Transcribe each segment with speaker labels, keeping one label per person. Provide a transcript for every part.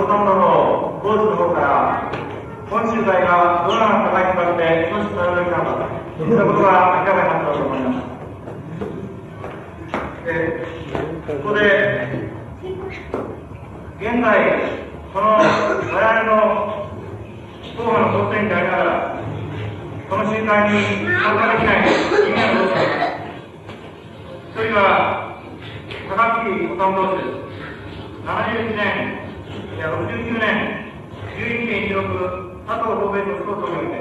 Speaker 1: ほとんどのコースの方から今週会がどのような高いに向かって少しされるかそういったことが明らかになったと思いますでここで現在この我々の党派の総選でありながらこの集会に参加できない人間同士一人は高木治同士です71年いや69年11.16佐藤東米都市構想において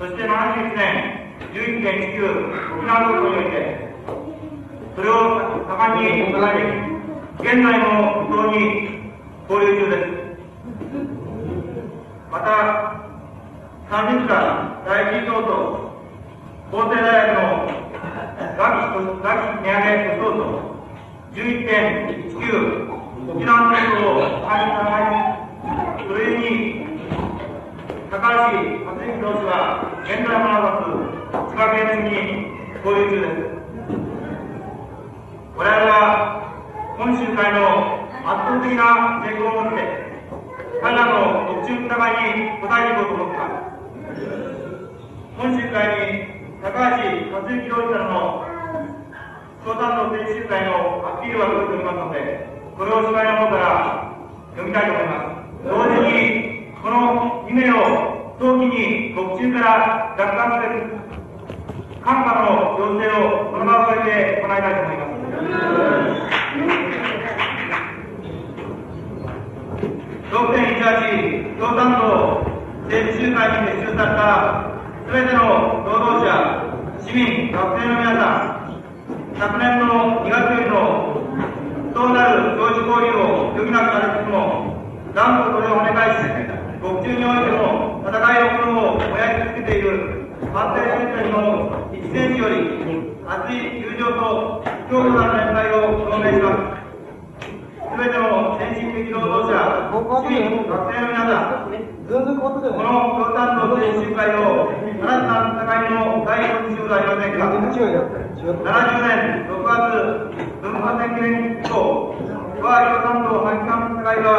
Speaker 1: そして71年11.19沖縄構想においてそれを盛んに行い現在の運動に交流中です。また3日間第一等と法政大学の学費値上げ等々11.19沖縄のことを開始されそれに高橋克行同士は現在もなく千葉県に交流中です我々は今週会の圧倒的な成功をもって彼らの特殊疑いに応えていこうと思っています今週会に高橋克行同士からの共産党選手会のアピールが届いておりますのでこれを司会の方から読みたいと思います同時にこの2名を早期に特中から奪還される寒波の要請をこの場を借りて行いたいと思います6.18共産党政治集会に結集された全ての労働者市民学生の皆さん昨年の2月よりの不当なる教授交流を余儀なくされつつも断固それをお願いし国中においても戦いの炎を燃やし続けている反省戦線の一戦士より熱い友情と強固な連帯を表明しますすべての先進的労働者、市民、学生の皆さん、この共産党選手会を新たな戦いの第一にしようではありませんか。70年6月文化宣言以降、我が共産党八冠の戦いは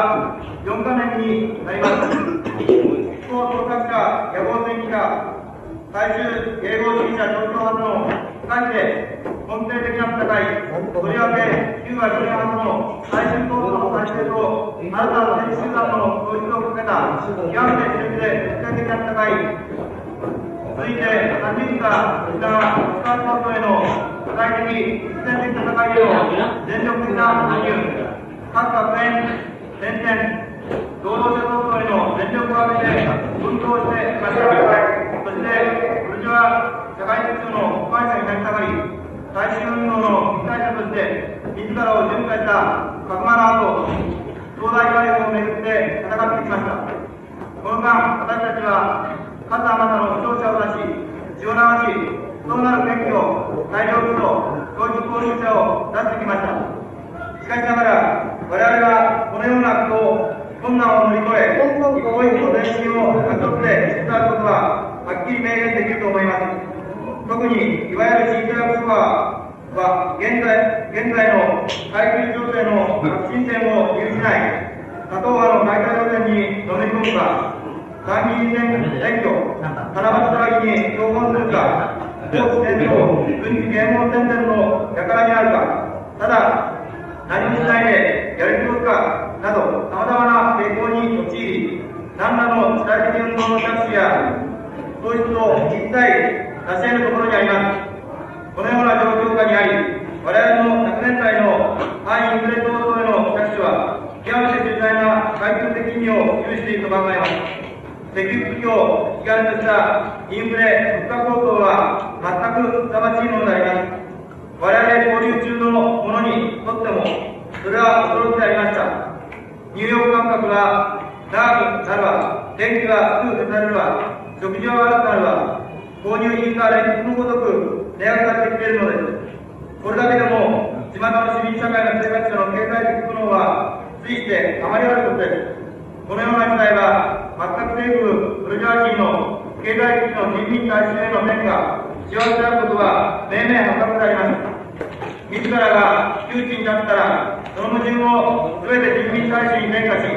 Speaker 1: 4カ年になります。一方、創作者、野望戦記者、最終迎合主義者共闘派の2人で根底的な戦い、とりわけ旧和主義派の最終闘争の体制と新たな選手集団の統一をかけた極めて熾烈で国際的な戦い、続いて、3人が沖縄国家担当への具体的、実践的戦いへの全力的な参入、各学園、先々、労働者闘争への全力を挙げて奮闘してきました。そして、今年は社会秩序の保管者になりたがり、大衆運動の被災者として、自らを巡回した角間の後、東大外交をめぐって戦ってきました。この間、私たちは数あまたの負傷者を出し、血を流し、そうなる権利を大量部と当時交流者を出してきました。しかしながら、我々はこのようなことを、困難を乗り越え、一歩一歩前進を勝ち取って伝わることは、はっきり明言できると思います。特に、いわゆる新大学スコアは、現在、現在の海空情勢の革新点を許しない、多党派の大会路線にのめり込むか、参議院選挙、七夕騒ぎに共感するか、国戦争、軍事啓蒙宣伝の輩にあるか、ただ、何もしないでやり過ごすか、など、さまざまな傾向に陥り、何らの時代的運動の着手や、統一を一切成し得るところにあります。このような状況下にあり、我々の昨年代の反インフレ闘争への着手は、極めて重大な外交的意味を有していると考えます。石油危機を基幹としたインフレ、物価高騰は全くふさわしいものであります。我々交流中のものにとっても、それは驚きでありました。ニューヨーク感覚は長くなるわ、電気がすぐ消されるわ、食事は悪くなるわ、購入品が連日のごとく値上げされてきているのです。これだけでも、地元の市民社会の生活者の経済的苦悩は、ついてあまりあることです。このような時代は、政府、ブルジョワ人の経済危機の人民大衆への変化、幸せであることは、明々破格であります。自らが窮地になったら、その矛盾を全て人民大衆に変化し、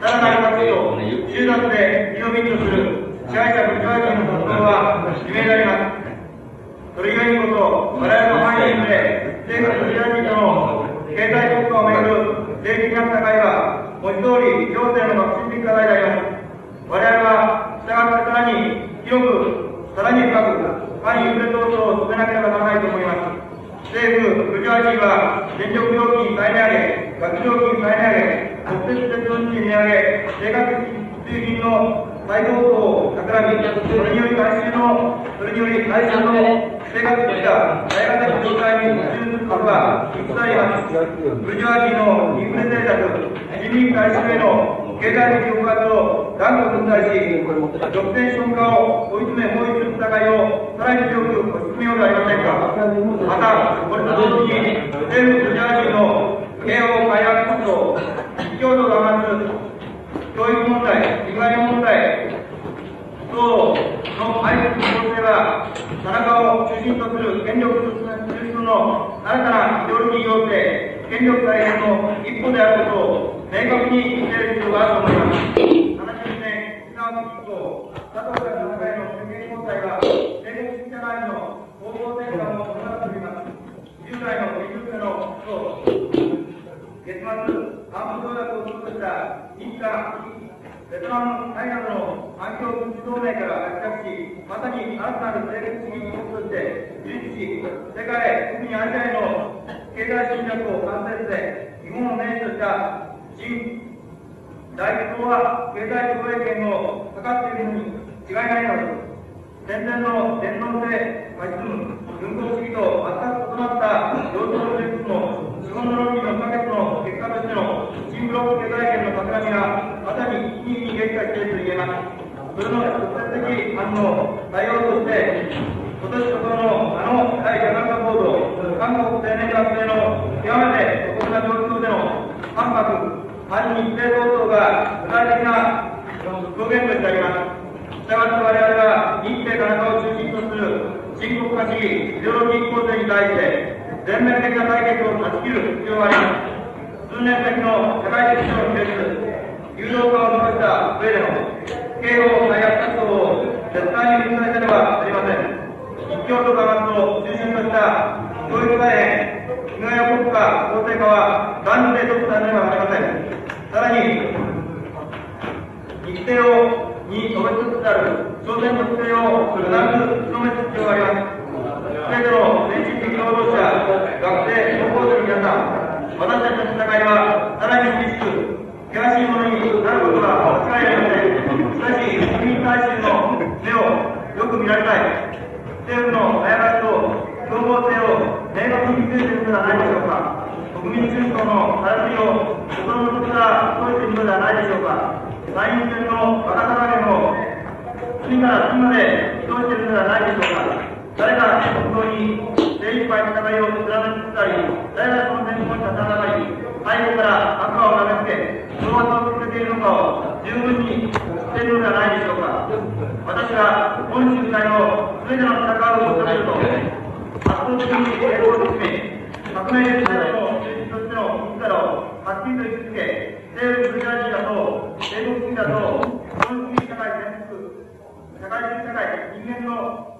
Speaker 1: さらなる活動、集団で身を民とする支配者部長人の活動は締められます。それゆえにこそ、我々の範囲で政府と支配人との経済国家をめぐる政治的な戦いは、文字通り行政の革新的課題であります。我々は、従ってさらに広く、さらに深く、反インフレ闘争を進めなければならないと思います。政府、ブルジョワジーは電力料金再値上げ、ガス料金再値上げ、国鉄鉄道運賃値上げ、生活必需品の再高騰を企み、それにより回収の、それにより回収の生活費が大型的状態に陥ることは一切あります。ブルジョワジーのインフレ政策、人民回収への経済的抑圧を断固に対し、独占資本家を追い詰め包囲する戦いをさらに強く進めようではありませんか。また、これと同時に、政府ブルジョワジーの慶応開発活動、一強度が増す教育問題、被害問題等の相手の構成は、田中を中心とする権力中枢の新たなイデオロギー要請、権力再現の一歩であることを明確に言える必要があると思います。70年、沖縄の復興、佐藤からの戦いの宣言交代は、戦国主義社会の方向転換を行っております。従来の技術のと、月末、安保条約を通した日韓、ベトナム、タイなどの環境軍事同盟から脱却し、まさに新たなる政権主義国として樹立し、世界、特にアジアへの経済侵略を完成させ、日本をメインとした新大統は経済防衛権をかかっているのに違いないのです。戦前の天皇制、まあ、む軍国主義と全く異なった領土の術の資本の論理の可決の結果としての新ブロック経済圏の企みがまさに一気に激化していると言えます。それの直接的反応、対応として、今年こそのあの第7波報道、韓国青年学生の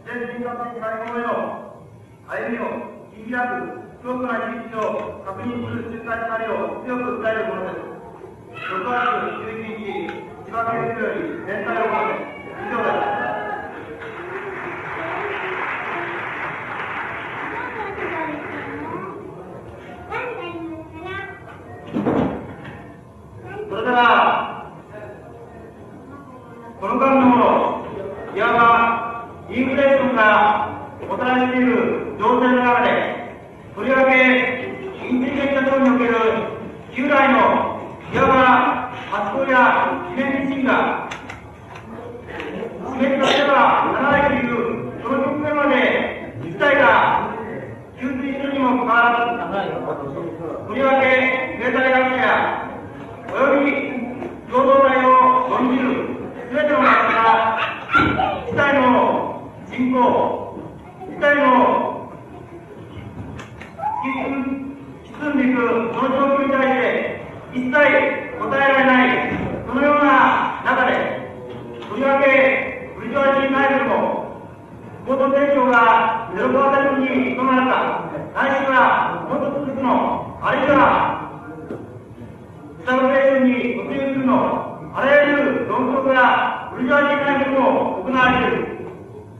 Speaker 1: 全人格的解放への歩みを切り開く強固な意識を確認する集会となりを強く訴えるものです。6月11日、千葉県より全体を行い、以上です。それでは、この間のいわばインフレーションがもたらしている情勢の中で、とりわけインテリジェント等における従来のいわば発想や自然自身が示させばならないというその局面まで事態が給水するにもかかわらず、とりわけ経済学者やおよび共同体を論じるすべての方が事態の進行、事態の進んでいくその状況に対して一切答えられない、そ
Speaker 2: のような中で、とりわけ、ブリジョワ人内部も、元店長がゼロコアタに務まるか、ないしは、もっと続くの、あるいは、スタグレーションに突入するの、あらゆる論争がブリジョワ人内部も行われる。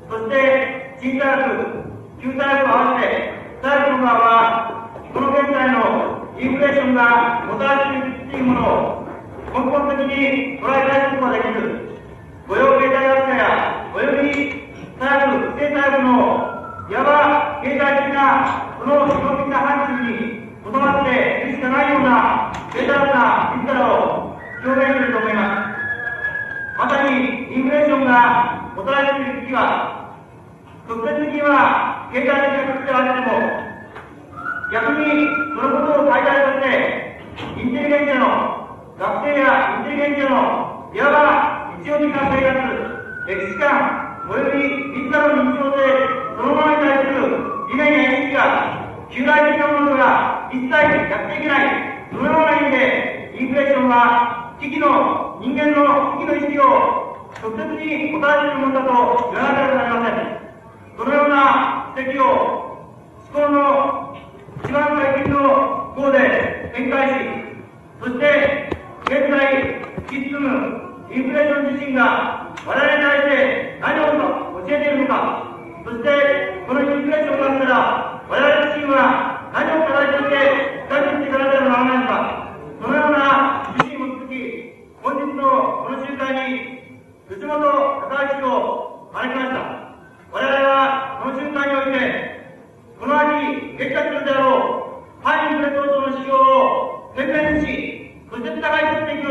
Speaker 2: そして、新大学、旧大学を合わせて、大学の側は、この現在のインフレーションがもたらしているものを根本的に捉え返すことができず、雇用経済学者やおよび細部、経済部のいわば経済的なその基本的な範疇にとどまっているしかないようなベタな自らを表現すると思います。まさにインフレーションがもたらしている時期は、直接的には経済的なことであっても、逆にそのことを最大として、インテリゲンチャの学生やインテリゲンチャのいわば日常的な生活、歴史観、および自らの日常でそのものに対する理念や意識が、旧来的なものが一切やっていけない、そのような意味で、インフレーションは危機の、人間の危機の意識を直接にもたらしているものだと言わなければなりません。そのような指摘を思考の一番最近の号で展開し、そして現在突き進むインフレーション自身が我々に対して何を教えているのか、そしてこのインフレーションがあったら我々自身は何を課題として解決していかなければならないのか、そのような自身を続き、本日のこの集会に吉本高橋を招きました。我々はこの集会においてこの秋、決着するであろう、反インフレ闘争の指標を宣言し、そして戦い取っていく、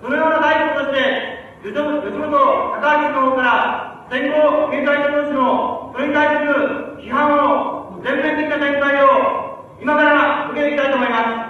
Speaker 2: そのような第一歩として、吉本高橋の方から戦後経済投資のそれに対する批判を全面的な展開を今から受けていきたいと思います。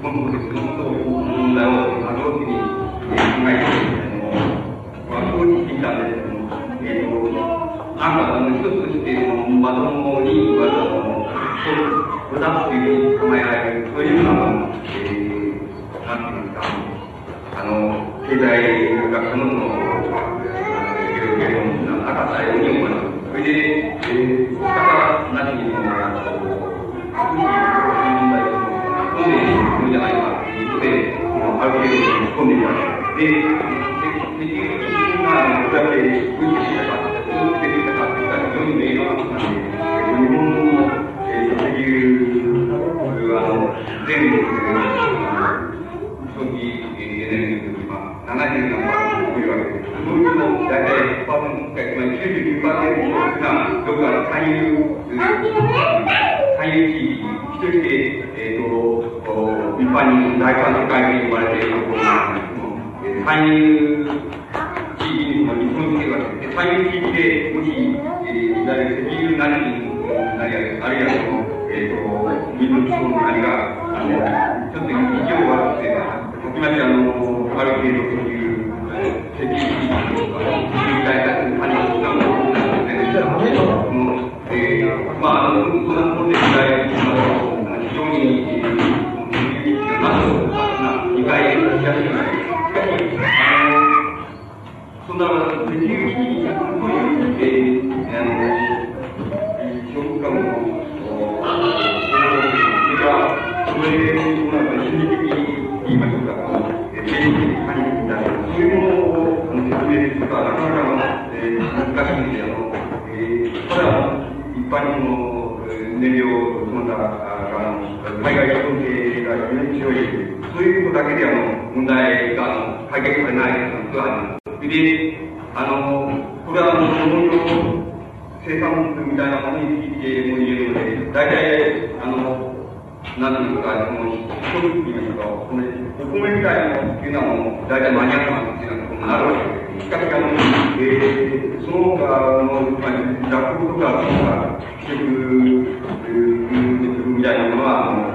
Speaker 2: そのことで、そのことを、問題を、あの時に、考えて、あの、まあ、そう言っていたん。ですけども、えっ、と、なんか、あの、一つとして、まともに、まとも、そう、これだっていうふうに考えられる、そういうような、えー、なんていうんですか、あの、経済学のの、ます。で、結局、まあ、どうやって打ってきたか、どうってきたかっていったら非常に明瞭なことなんで、日本の、えー、石油、あの、全、長期エネルギーというか、70何パーセントというわけです。そういうの大体100%、つまり99%が、どこか産油、産油地域、一人で、えっ、ー、と、一般に大韓世界で呼ばも、だ、一般にも燃料その他からの海外関係が非常に強い、そういうことだけであの問題が解決されないことがあります。で、あの、これはあの農業生産物みたいなものについても言えるので、大体、あの、なん。ていうか、その、一つって言いますか、このお米みたいなものっていうのはもう、大体マニアックなっていうのはなるわけです。しかし、あの、えー、その他の、まあ、落語とか、その他、結局、みたいなものは、あの、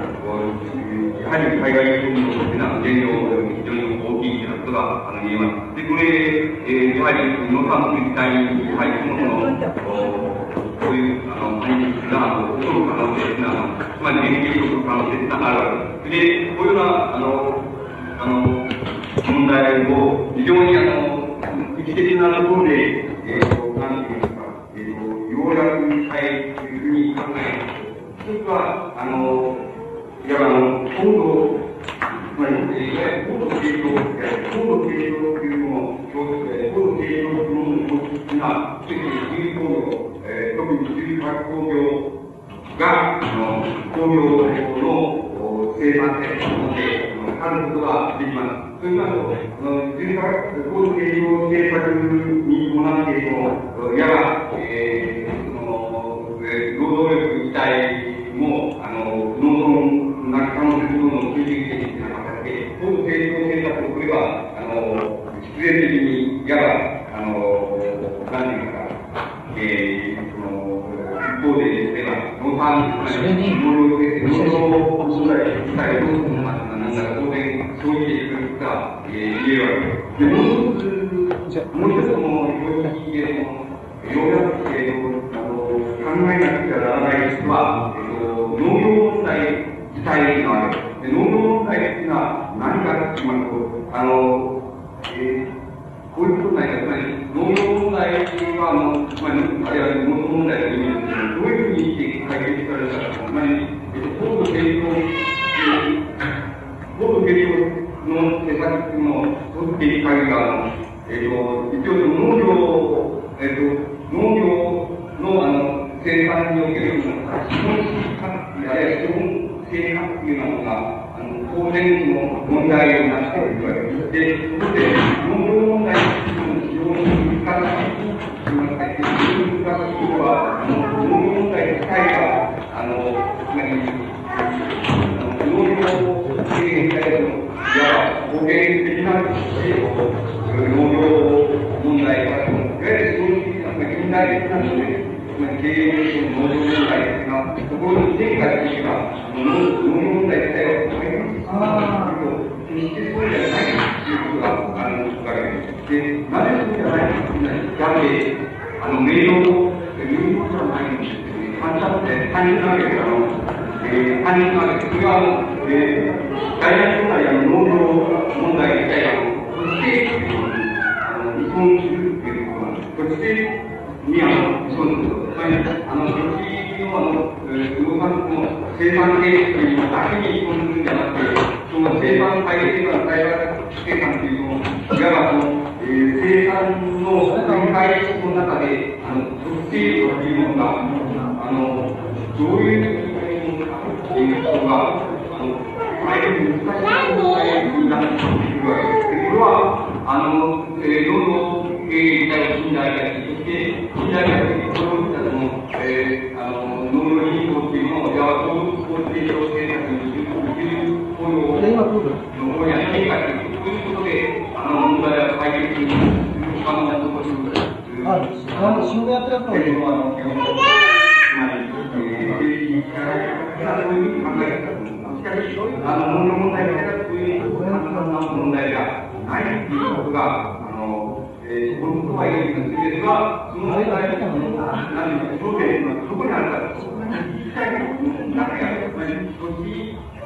Speaker 2: やはり海外運動というのは、原料非常に大きいということが、言えます。で、これ、えー、やはり、農産物自体に、やはりその、その、こういう、あの、対立が、起こる可能性というのは、つまり、電気起こる可能性というのがあるわけです。で、こういうような、あの、あの、問題を、非常に、あの、一的なところで、えっ、ー、と、なんていうんですか、えっ、ー、と、ようやくしたい考える。一つは、あの、いわばあの、高度、つまり、いわゆる高度提供、高度提供というもの、高度提供というもののが、特に水工業、えー、特に水化工業が、あの、工業の生産性で、あることができます。というのは、人格、高度経常政策に伴っているの、いわば、えー、労働力自体も、あの、農村な可能性の推進的な形で、高度経常政策をすれば、あの、必然的に、いわば、あの、なんていうか、えー、その、一方で、例えば、農産、つまり、農業、農業問題自体を、なんだ当然、そういうが、えー、言えるわけです。で、もう一つ、もう一つの領域での、要約性をあの考えなくてはならないですは、えっと、農業問題自体なわけで。農業問題っていうのは何かって言います？と、あの、えーこういうことない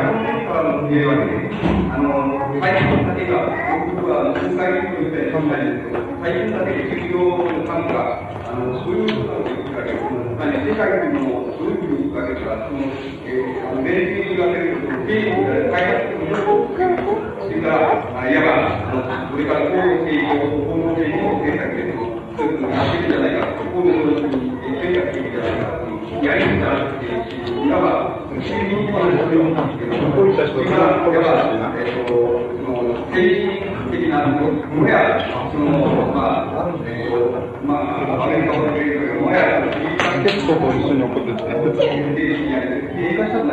Speaker 2: から表面かの見えわけで、あの、配分だけが、僕は、あの、分解力みたいな考えです。けど、配のだけで企業の参加、あの、そういうことを言きるけど。世界でも、そういうふうに言うかけたら、その、えー、あの、メリットが出ると、経営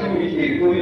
Speaker 2: 2008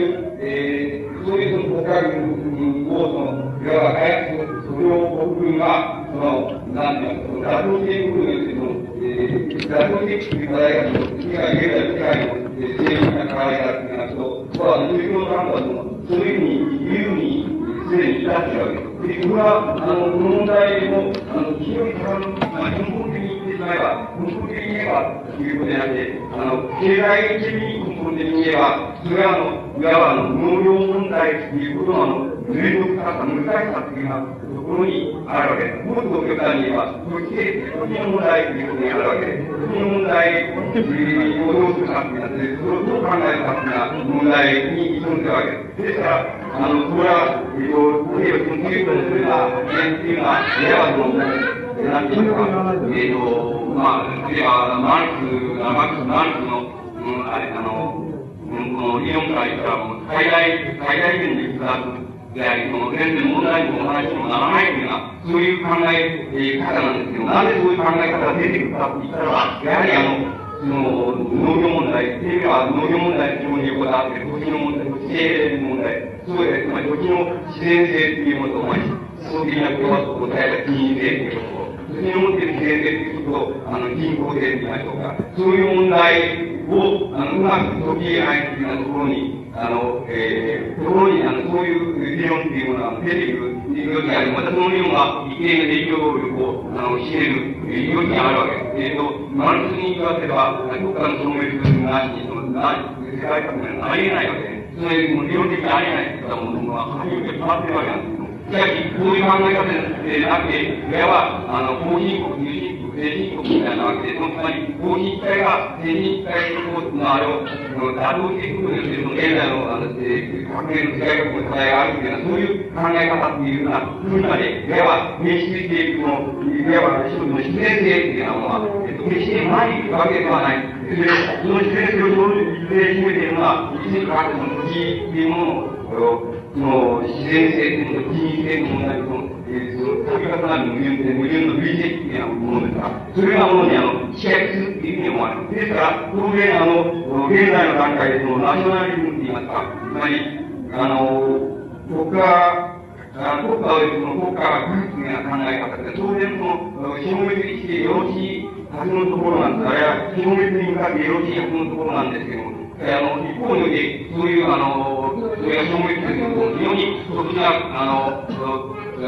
Speaker 2: つまり根本的に言ってしまえば、根本的に言えばということじゃなくて、あの、経済的に根本的に言えば、それはあの、いわばあの、農業問題ということのあの、面倒くささ、難しさというようなところにあるわけです。もっと極端に言えば、そして済的な問題ということにあるわけです。その問題をどうするかということ、それをどう考えるかという問題に依存するわけです。ですから、あの、これは、えっと、経済を研究するのは、原因というのは、いわばその、えっ、と、まあ、えば、マルク、マルク、マルクの、うん、あれ、あの、うん、この理論から言ったら、もう最大、最大限で使うであり、その全然問題にもお話にもならないというような、そういう考え、えー、方なんですけど、なぜそういう考え方が出てくるかって言ったら、やはりあの、その農業問題、っては農業問題非常に横たわって、土地の問題、地の問題、そうです、まあ、土地の自然性っていうものと、まあ、基本的なことは答えた人為ていうこに持っている自然性っていうこと、あの、人工性って言いましょうか。そういう問題を、あの、うまく解きえないというようなところに、あの、えー、ところに、あの、そういう理論っていうものが出ている余地があり、またその理論が一定の影響力を、あの、示る余地があるわけです。えっ、ー、と、マルクスに言わせば、国家の証明す。るなしに、その、な、世界革命はありえないわけです。それ、も理論的にありえないといったものが、初めて決まってるわけなんです。しかし、こういう考え方でなくて、いわば、あの、後進国、入進国、先進国みたいなわけで、そのつまり、後進一体が先進一体の、あれを、打倒していくことによって、その現在の、あの、えー、革命の世界国の課題があるというような、そういう考え方っていうようなふうにまで、いわば、民主主義っていう、の、いわば、一つの必然性っていうようなものは、えっと、決してないわけではない。で、その必然性をどういう示しているのは、一にかかってその土地っていうものを、の自然性というの人為性の問題と、えー、その度重なる矛盾で、矛盾の類型的なものですから、そういうようなものにあの、飛躍するっていうふうに思われる。ですから、当然あの、現在の段階でそのナショナリズムって言いますか、つまり、あの、国家、あ国家をその国家が技術的な考え方で、当然その、消滅してよろしいはずのところなんです。あれは消滅に向かってよろしいはずのところなんですけども、えーあの、一方において、そういう、あの、それが消滅すると、非常に特殊な、あの、あ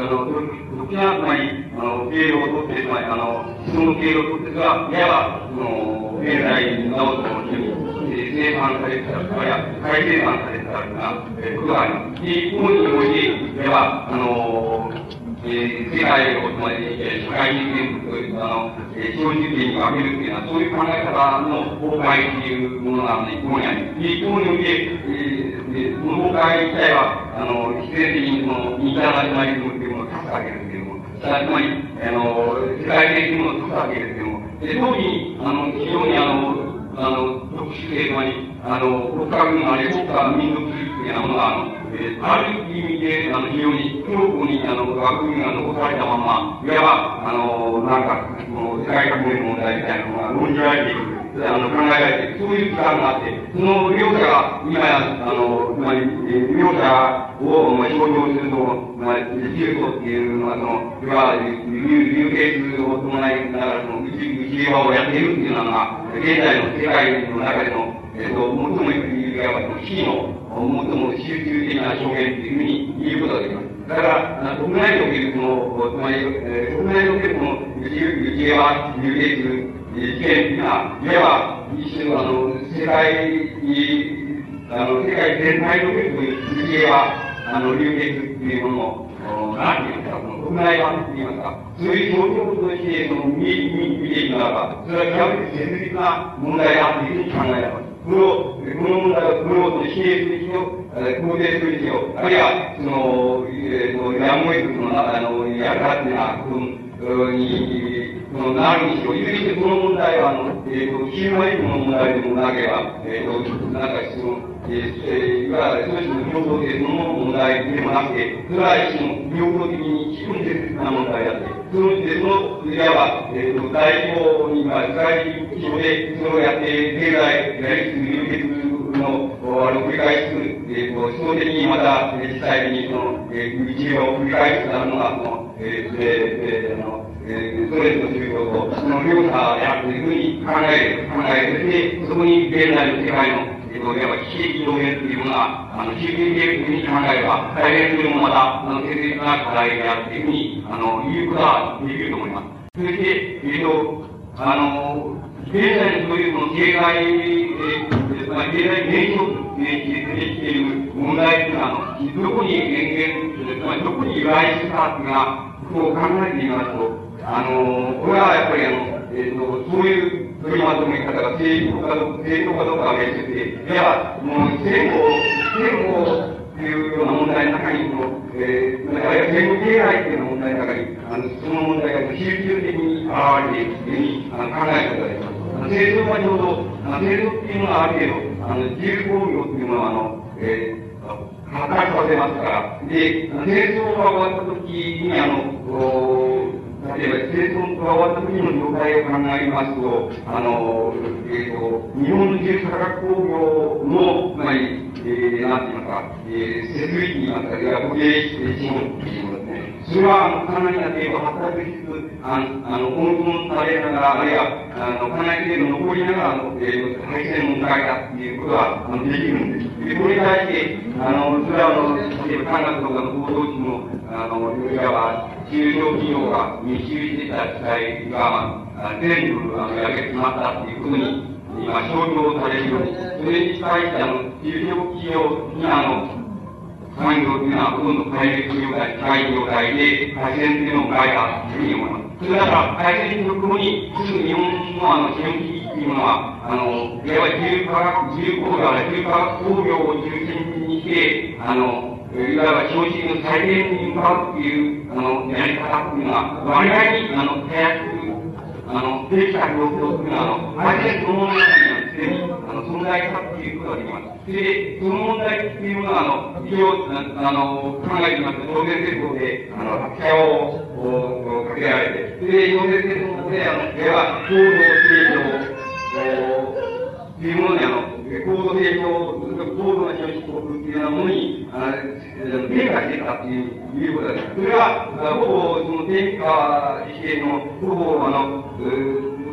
Speaker 2: の、特殊な、つまり、あの、経路をとって、つまり、あの、質問の経路をとって、それは、いわば、その、現在なおとも非常に生産されてた、あるいは再生産されてたような、えことがあります。一方において、いわば、あの、えー、世界を、つまり、えー、社会人権という、あの、えー、資本主義に分けるっていうのは、そういう考え方の崩壊っていうものが、一方にあり、一方において、えー、その崩壊自体は、あの、必然的にその、インターナショナリズムっていうものを立つわけですけれども、つまり、あの、世界的なものを立つわけですけれども、で、当時、あの、非常にあの、あの、特殊性、つまり、あの、国家軍あれ、国家民族主義いうようなものが、あの、えー、ある意味で、あの、非常に強固に、あの、枠組みが残されたまま、いわば、あの、なんか、その、世界革命の問題みたいなのが論じられている。あの、考えられている。そういう時間があって、その両者が、今や、あの、つまり、えー、両者を、まあ、象徴すると、まあ、重度っていうのは、その、いわば、流血を伴いながら、その、内、内側をやっているっていうのが、現在の世界の中での、えっ、ー、と、最もいわば、非の、最も集中的な表現っていうふうに言うことができます。だから、国内におけるその、つまり、え、国内におけるこの内内側流刑する事件っていうのは、いわば一種のあの、世界に、あの、世界全体におけるそういう内側、あの、流刑するっていうものを、何て言うんですか、その国内版って言いますか、そういう象徴として、その、見、見、見ていくならば、それは極めて切実な問題だというふうに考えられます。この、この問題を、この否定するにしろ、肯定するにしろ、あるいは、その、えっ、ー、と、やむを得ず、その、あの、やるかっていうのは、この、に、の、なるにしろ、いずれにしてこの問題は、あの、えっ、ー、と、ヒューマンの問題でもなければ、えっ、ー、と、なんか、その、えー、いわゆる、そういう平等性そのものの問題でもなくて、それは一種の平等的に非常に切な問題であって、その、で、その、いわば、えっ、ー、と、大規模に、まあ、世界規模で、それをやって、経済、やりつつ、流血の、あの、繰り返す、えっ、ー、と、思想的にまた、実際に、その、えー、日常を繰り返すなのが、その、えー、えー、あの、えー、ソ連の宗教と、その両者であるというふうに考える、考える。そそこに現在の世界の、えっ、ー、いわば非的表現というものが、あの、非的的に考えれば、大変それもまた、あの、切実な課題であるというふうに、あの、言うことができると思います。そして、えっ、ー、と、あの、現在のそういうこの経済、えー、まあ、経済現象で出てきている問題というのは、あの、どこに源源、つまりどこに由来するかというのは、こう考えてみますと、あの、これはやっぱりあの、えっ、ー、と、そういう取りまとめ方が正当かどうか、正当かどうかは別にして、いや、もう戦後、戦後というような問題の中に、その、えー、あるいは戦後経済というような問題の中に、あの、その問題が集中的に現れているというふうにあの考えることができます。製造はちょうど、製造っていうのはある程度、あの、自由工業っていうのは、あの、えー、働かせますから、で、製造が終わった時に、あの、例えば、生存が終わった時の状態を考えますと、あの、えっ、ー、と、日本の自由化学工業の、つまり、えー、なんていますか、えー、設備と言いますか、いや、固定資本っていうものですね。それは、あの、かなりな程度発達しつつ、あの、あの、温存されながら、あるいは、あの、かなり程度残りながら、の、えー、配線を迎えたっていうことは、あの、できるんです。で、これに対して、あの、それは、あの、例えば、科学とかの報道地の、あの、いわば、中小企業が密集してた時代が、まあ、全部、あの、焼けてしまったっていうことに、今、象徴されるように、それに対して、あの、中小企業に、あの、産業というのはほとんど改善状態、近い状態で、改善というのを変えたというふうに思います。それだから、改善とともに、すぐ日本のあの、資本主義というものは、あの、いわば自由化学、自由工業、自由化学工業を中心にして、あの、いわば資本主義の再現に向かうという、あの、やり方っていうのは、割合に、あの、早く、あの、できた状況というのは、あの、改善そのものにはすでに、あの、存在したっていうことができます。で、その問題っていうのは、あの、一応、あの、考えてますと、当然戦争で、あの、拍車を、かけられて、で、当然戦争で、あの、では、行動成長、というものに、あの、高度成長、高度な少子国っていうようなものに、あの、変化していったっていういうことです。それは、ほぼ、その変化しての、ほぼ、あの、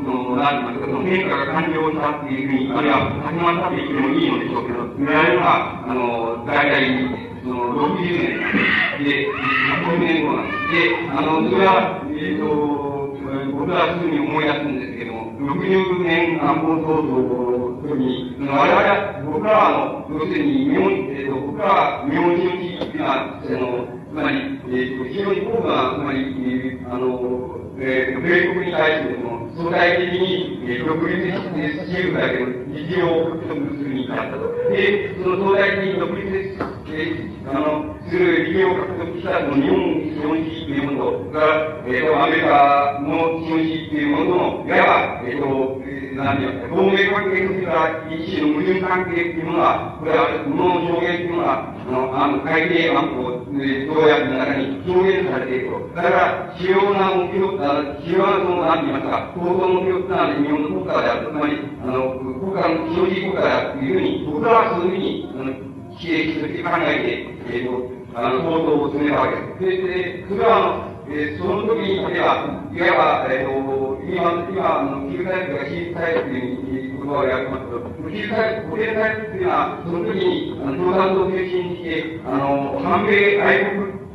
Speaker 2: の、なんて言いますか、その変化が完了したっていうふうに、あるいは始まったって言ってもいいのでしょうけど、我々は、あの、大体、その、60年で、60年後なんです。で、あの、それは、えっ、ー、と、僕はすぐに思い出すんですけども、60年安保闘争の時に、我々は、僕らは、あの、要するに、日本、えっ、ー、と、僕らは日本人っていうのは、その、つまり、えっ、ー、と、非常に高度な、つまり、えー、あの、えー、米国に対しても、相対的に、えー、独立してシールだけの事業を獲得するに至ったと。で、その相対的に独立えー、あの、する利業を獲得したその日本資本主義というものと、それから、えー、と、アメリカの資本主義というものの、いわば、えっ、ー、と、何て言うか、同盟関係とするから一種の矛盾関係っていうものは、これは、もの表現っていうものは、あの、あの、海底安保、条約の中に表現されていると。だから、主要な目標、あの、主要なその、何て言いますか、構造目標ってのは日本の国家である。つまり、あの、国家の非常時国家であるというふうに、僕らはそういうふうに、あの、規定として考えて、えっ、ー、と、あの、行動を進めたわけです。で、で、それは、あの、えー、その時に例えば、いわば、えっ、ー、と、今、今、あの、旧タイプが新タイプという言葉をやってますけど、旧タイプ、古典タイプっていうのは、その時に、あの、共産党を中心にして、あの、反米愛国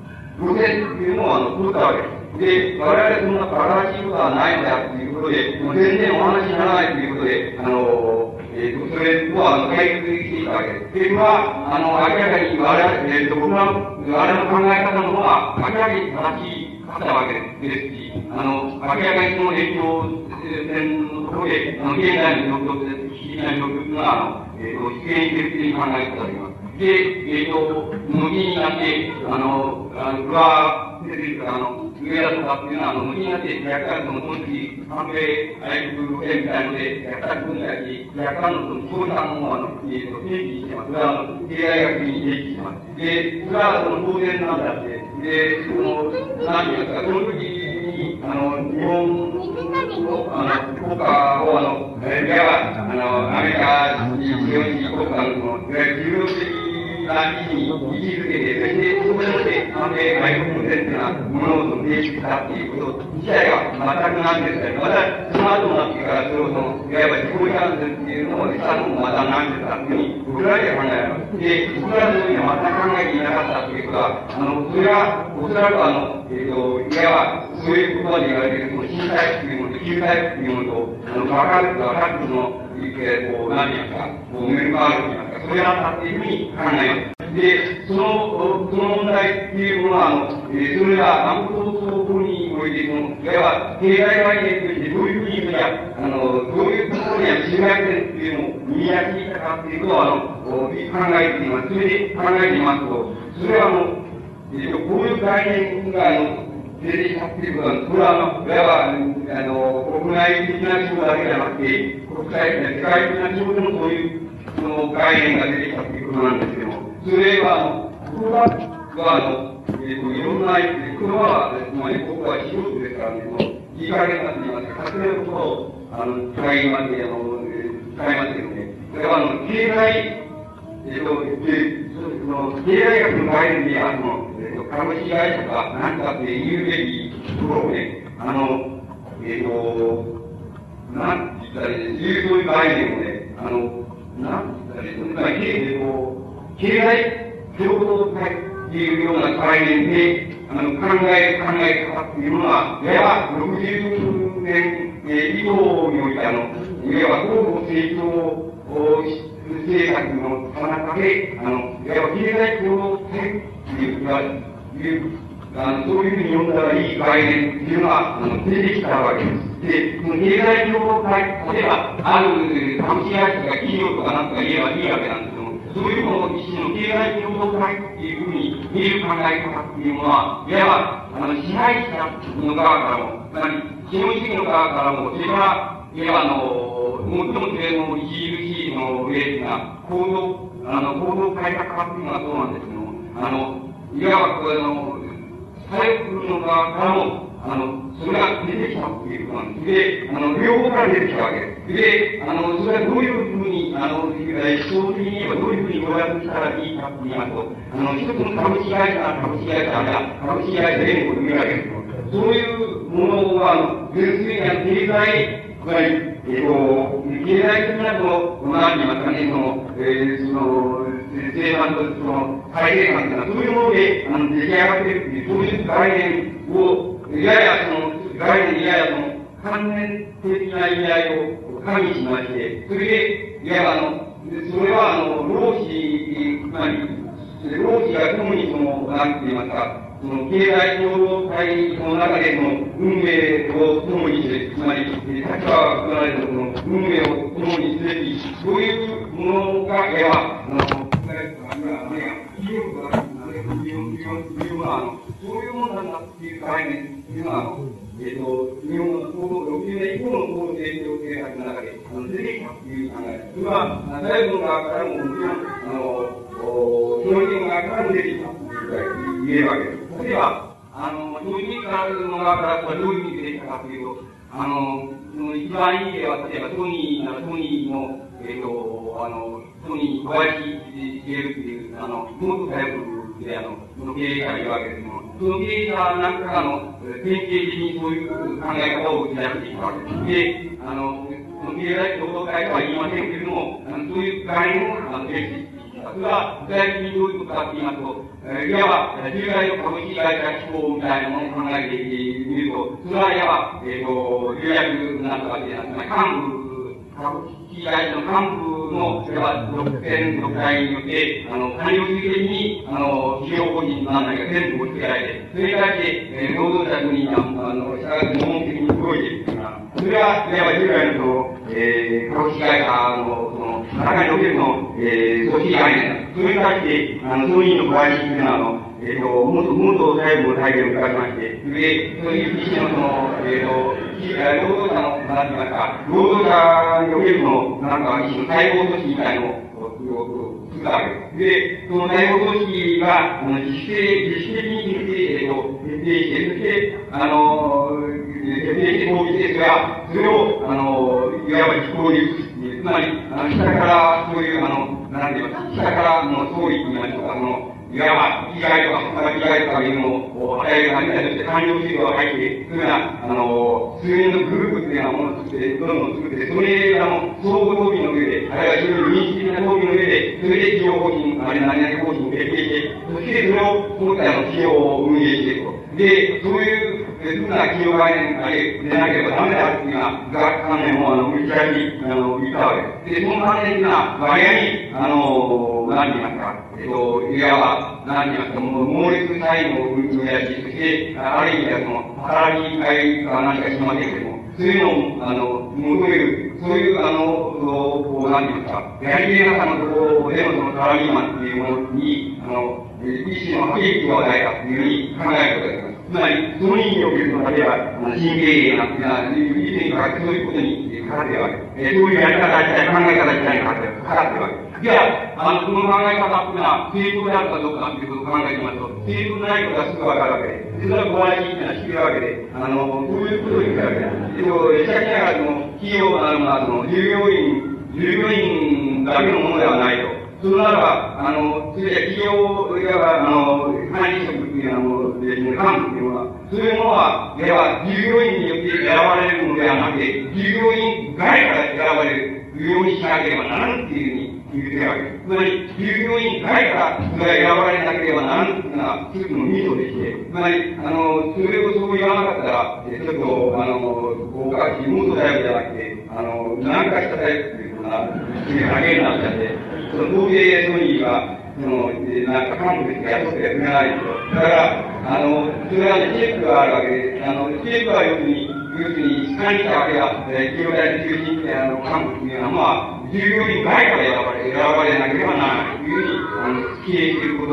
Speaker 2: 路線っていうのを、あの、取ったわけです。で、我々そんなバカらしいことはないのだということで、もう全然お話にならないということで、あの、えー、と、それとは、あの、対立していたわけです。で、これは、あの、明らかに我々、えー、と、僕の、我々の考え方の方は、明らかに正しいあったわけですし、あの、明らかにその影響線のところで、あの、現在の状況で、危機的な状況というのは、あの、えっ、ー、と、出現しているという考え方があります。で、えっ、ー、と、無理になって、あの、あの、あの、上だとかっていうのは、あの、無理になって、若干その、その時、反米愛国路線みたいので、若干分野に、若干のその、そうしたものを、あの、えっ、ー、と、提起してます。それは、あの、経済学に提起してます。で、それは、その、当然なんだって、で、その、何ですか、その時に、あの、日本の、あの、国家を、あの、いわば、あの、アメリカに、日本に国家の、いわゆる自分的な意味に位置づけて、そしてそこでもって、安米外国の線っていうのは、物事を提出したっていうこと自体が全くなんですけど、また、その後になってから、それをその、いわば自己違反っていうのをしたのもまたなんですかっていうふうに、僕らで考えます。で、僕らのようには全く考えていなかったっていうことは、あの、それは、おそらくあの、えっ、ー、と、いわば、そういう言葉で言われている、その新タイプというものと旧タイプというものと、あの、分かる、分かるその、えー、こう、何言いますか、こう、メルカールと言いますか、それがあったっていうふうに考えます。で、その、その問題っていうものは、あの、えー、それが南北総法において、その、いわば、経済概念としてどういうふうに、それあの、どういうところには違い点っていうのを見出していたかっていうことを、あの、考えています。それで考えていますと、それは、あの、えー、とこういう概念が、あの、出てきたっていうことは、これは、あの、いわば、あの、国内的な仕事だけじゃなくて、国際的な、世界的な仕事もそういう、その概念が出てきたっていうことなんですけども、それは、言葉は、あの、えっ、ー、と、いろんな、言葉は、つまり僕は素人ですからね、その、いい加減なって言いますか、勝手なことを、あの、使いますけど、あの、使いますけどね。それは、あの、経済、えっ、ー、と、で、その、経済学の概念で、あの、えっ、と、株式会社が何かって言うべきところをね、あの、えっ、と、なんて言ったらいいですそういう概念をね、あの、なんて言ったらいいですか、えっ、と、経済共同体っていうような概念で、あの、考え、考え方っていうのは、やや60年、え、以降において、あの、いわば高度成長を政策のさなかで、あの、いわば経済共同体っていう、いうあの、そういうふうに読んだらいい概念っていうのが、あの、出てきたわけです。で、その経済共同体、例えば、ある株式会社が企業とかなんとか言えばいいわけなんですけども、そういうものを一種の経済共同体っていうふうに見る考え方っていうものは、いわば、あの、支配者の側からも、つまり、資本主義の側からも、それから、いわばあの、最も強いの GLC の上っていうのは、行動、あの、行動改革化っていうのはそうなんですけども、あの、いわばこれの、左翼の側からも、あの、それが出てきたっていうことなんです。で、あの、両方から出てきたわけです。で、あの、それはどういうふうに、あの、思想的に言えばどういうふうにご約したらいいかって言いますと、あの、一つの株式会社、株式会社、あるいは株式会社連合と見るわけです。そういうものは、あの、純粋な経済つまり、えっ、と、経済的なこの、何て言いますかね、その、えー、その、生産とその、再生産というのは、そういうもので、あの、出来上がっているっていう、そういう概念を、ややその、概念ややその、関連的な意味合いを加味しまして、それで、いや、あの、それは、あの、労使、つまり、労使が共にその、何て言いますか、その経済共同体の中での運命を共にする、つまり、立場が含まれたその運命を共にすべき、そういうものが、いわば、あの、企業が、そういうものなんだっていう概念っていうのは、えっ、ー、と、日本の60年以降の高度成長政策の中で、あの、出てきたっていう考え。それは、財務の側からももちろん、あの、教育側からも出てきたっていうぐらい言えるわけです。例えば、あの、教育からの側からどういうふうに出てきたかというと、あの、一番いい例は、例えばソニーなら、ソニーの、えっ、ー、と、あの、ソニー小林茂っていう、あの、元大学で、あの、その経営者がいるわけですけども、その経営者なんかが、あの、典型的にそういう考え方を打ち出していくわけです。で、あの、その経済共同体とは言いませんけれども、あのそういう概念を、あの、提示それは具体的にどういうことかと言いますと、えー、いわば、従来の株式会社機構みたいなものを考えてみると、それはいわば、えっ、ー、と、有約なんとかっていうのは、幹部、株式会社の幹部の、いわば、独占、独裁によって、あの、官僚主義的に、あの、企業法人なんだか全部押し付けられて、それに対して、えー、労働者に、あの、従って問的に動いているというのは、それは、いわば従来の、えー、株式会社の、その、中におけるの、えー、組織概念。それに対して、あの、当人の小林っていうのは、あの、えっ、ー、と、元、元細部の体験を使いまして、で、そういう一種のその、えっ、ー、と、労働者の、なんて言いますか、労働者におけるの、なんか一種の細胞組織みたいのを、作ったわけです。で、その細胞組織が、あの、自主的、自主的に、えっ、ー、と、徹底して、そして、あの、徹底して攻撃して、それは、それを、あの、いわば実行に。つまり、あの、下からそういう、あの、なんて言いますか、下からの総理と言いましょうか、その、いわば、被害とか、働き害とかいうのを与える感じで、官僚制度が入って、そういうような、あの、数人のグループっていうようなものを作って、どんどん作って、それ、あの、相互討議の上で、あるいは非常に民主的な討議の上で、それで企業法人、あるいは何々法人を決定して、そしてそれを、その他の企業を運営していくと。で、そういう、ふうな企業概念あれでなければダメだっていうような学観念を、あの、打ち出し、あの、言ったわけです。で、その関連的な割合に、あの、何て言いますか、えっと、いわば、何て言いますか、猛烈才能を運用やし、そして、ある意味ではその、働きがいか何かしませんけども、そういうのを、あの、求める、そういう、あの、こう、何て言いますか、やり手なさのところでのそのサラリーマンっていうものに、あの、一種の利益を与えたというふうに考えることができます。つまり、その意味におけるの、例えば、神経なんていうのは、以前からそういうことにかかっているわけです。そういうやり方自体、考え方自体にかかっているわけです。じゃあ、あの、この考え方っていうのは、正当であるかどうかっていうことを考えてみますと、正当でないことがすぐわかるわけで、それは小林っていうのは知るわけで、あの、そういうことを言うわけで。でも、しかしながら、その、企業なるのは、その、従業員、従業員だけのものではないと。そのならば、あの、それ企業や、あの、管理職っていうのは、幹部っていうのは、そういうものは、いわば従業員によって選ばれるものではなくて、従業員外から選ばれるようにしなければならぬっていうふうに言ってる。つまり、従業員外からそれが選ばれなければならぬっていうのは、一つのミソでして、つまり、あの、それをそう言わなかったら、ちょっと、あの、おかし、元タイプじゃなくて、あの、南下したタイプっていうふうな、投げになっちゃって、その東京ソニーが、その、なんか韓国で雇ってやってないですよ。だから、あの、それはね、チェックがあるわけで、あの、チェックは要するに、要するに、管理者わけが、えー、企業大中心って、あの、韓国っていうのは、まあ、従業員外から選ばれ、選ばれなければならないというふうに、あの、経営すること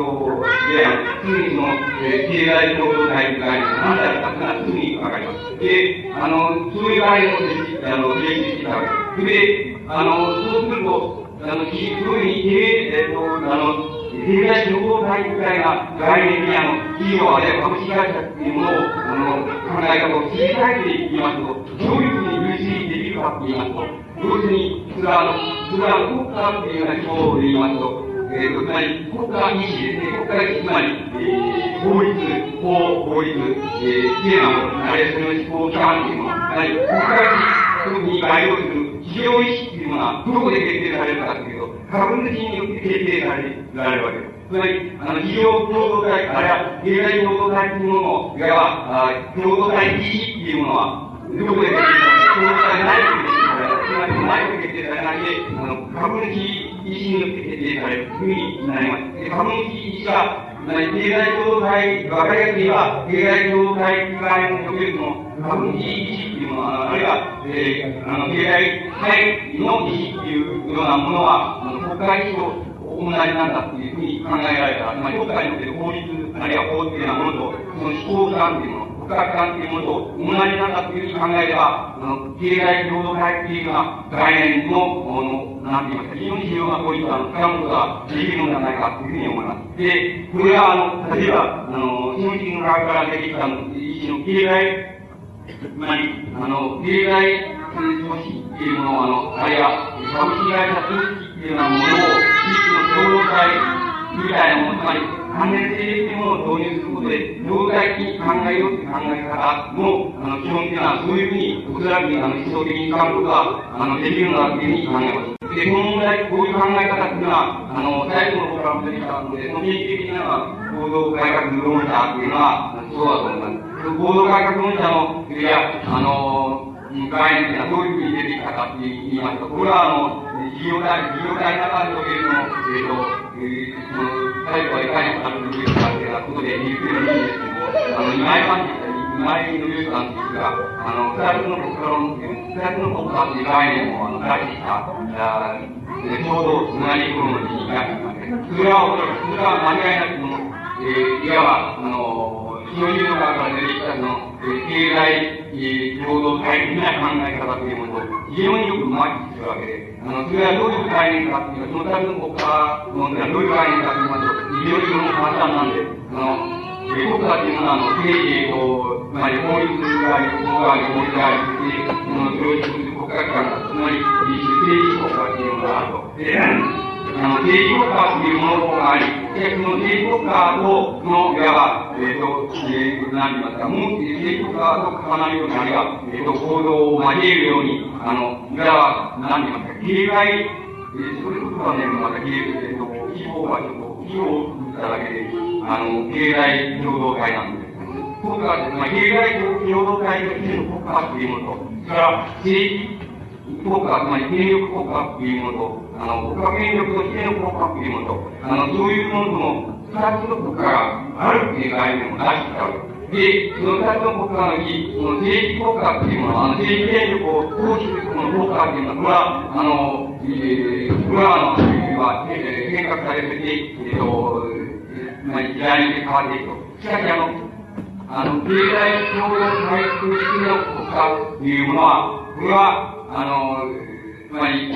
Speaker 2: で、すぐにその、えー、経済共同体概念が何だったかがすぐにわかります。で、あの、そういう場合をあの、提出してたわけです。で、あの、そうすると、あの、そういうふうに経営、えっ、と、あの、経済情報体みたいな概念にあの、企業あるいは株式会社っていうものを、あの、考え方を切り替えて言いますと、どういうふうに類推できるかって言いますと、要するに、それはあの、それは国家っていうような規模で言いますと、えー、と、つまり、国家意思ですね。国家意思、つまり、えー、法律、法、法律、えー、テーマも、あるいはその思考規範というもの、つまり、国家意思に該当する企業意識っていうものは、どこで決定されるかというと、株主によって決定されられるわけです。つまり、あの、企業共同体、あるいは経済共同体というものの、いわば、共同体意識っていうものは、どこで決定されるか、共同体内部でつまり、内部決定されないで、あの、株主意思によって決定されるというふうになります。で、株主意思が、まり、経済協会、わかりやすく言えば、経済協会機関の領域の株主意識というものは、あるいは、えー、あの、経済会の意識というようなものは、あの、国会議と同じなんだというふうに考えられた、つまり国会における法律、あるいは法というようなものと、その思考感っていうもの、不可感っていうものと同じなんだっていうふうに考えれば、あの、経済共同体っていうような概念の、もの、なんて言いますか、非常に重要なポイントは、使うことができるのではないかというふうに思います。で、これは、あの、例えば、あの、資本主義の側から出てきた、一種の経済、つまり、あの、経済組織っていうものを、あの、あるいは、株式会社組織っていうようなものを、地域の共同体みたいなもの、つまり、関連性っていうものを導入することで、動体的に考えようっていう考え方の、あの、基本っていうのは、そういうふうに、おそらく、あの、思想的に使うことが、あの、できるのだっていうふうに考えます。で、この問題、こういう考え方っていうのは、あの、最後の方からも出てきたので、その典型的なのは、行動改革論者っていうのは、そうだと思います。行動改革論者の、いや、あの、概念がどういうふうに出てきたかって言いますと、これはあの、事業体、事業体の中におけるの、えっ、ーと、えー、その、最後はいかにもなるべきかっていうようなことで言ってるんですけど、あの、今井さんって今井の優さんですが、あの、二つの国家論、二つの国家っていう概念を、あの、出した、あちょうどつなぎ頃の時期がありまして、それはお、そらく、それは間違いなくも、えー、いわば、あの、非常にの中から出てきたの、えー、経済、共同体的な考え方というものと、非常によくマッチするわけで、あの、それはどういう概念かっていうと、そのための国家論ではどういう概念かといますと、非常にその簡単なんで、あの、え国家というのは、あの、政治を、つまり法律があり、国家があり、法律があり、その、それをする国家機関、つまり、政治国家というものがあると。で、あの、政治国家というものがあり、で、その政治国家と、その、いわば、えっ、ー、と、えー、何言いますか、もう、政治国家と重なるように、あるいは、えっ、ー、と、行動を交えるように、あの、いわば、何言いますか、経済、えー、それこそはね、また、えっ、ーと、規模はちょっと、規模を打っただけで、あの、経済共同体なんです。国家は、まあ、経済共同体の国家というものと、それから政治国家、つまり権力国家というものと、あの、国家権力としての国家というものと、あの、そういうものとの二つの国家があるという概念を出してたわけで、その二つの国家のうち、その政治国家っていうものは、あの、政治権力を行使するこの国家っていうのは、これは、あの、えー、これは、あの、は、えー、変革されてて、えっ、ー、と、まあ、時代に変わっていくと。しかし、あの、あの、経済共同体としての国家というものは、これは、あの、つまり、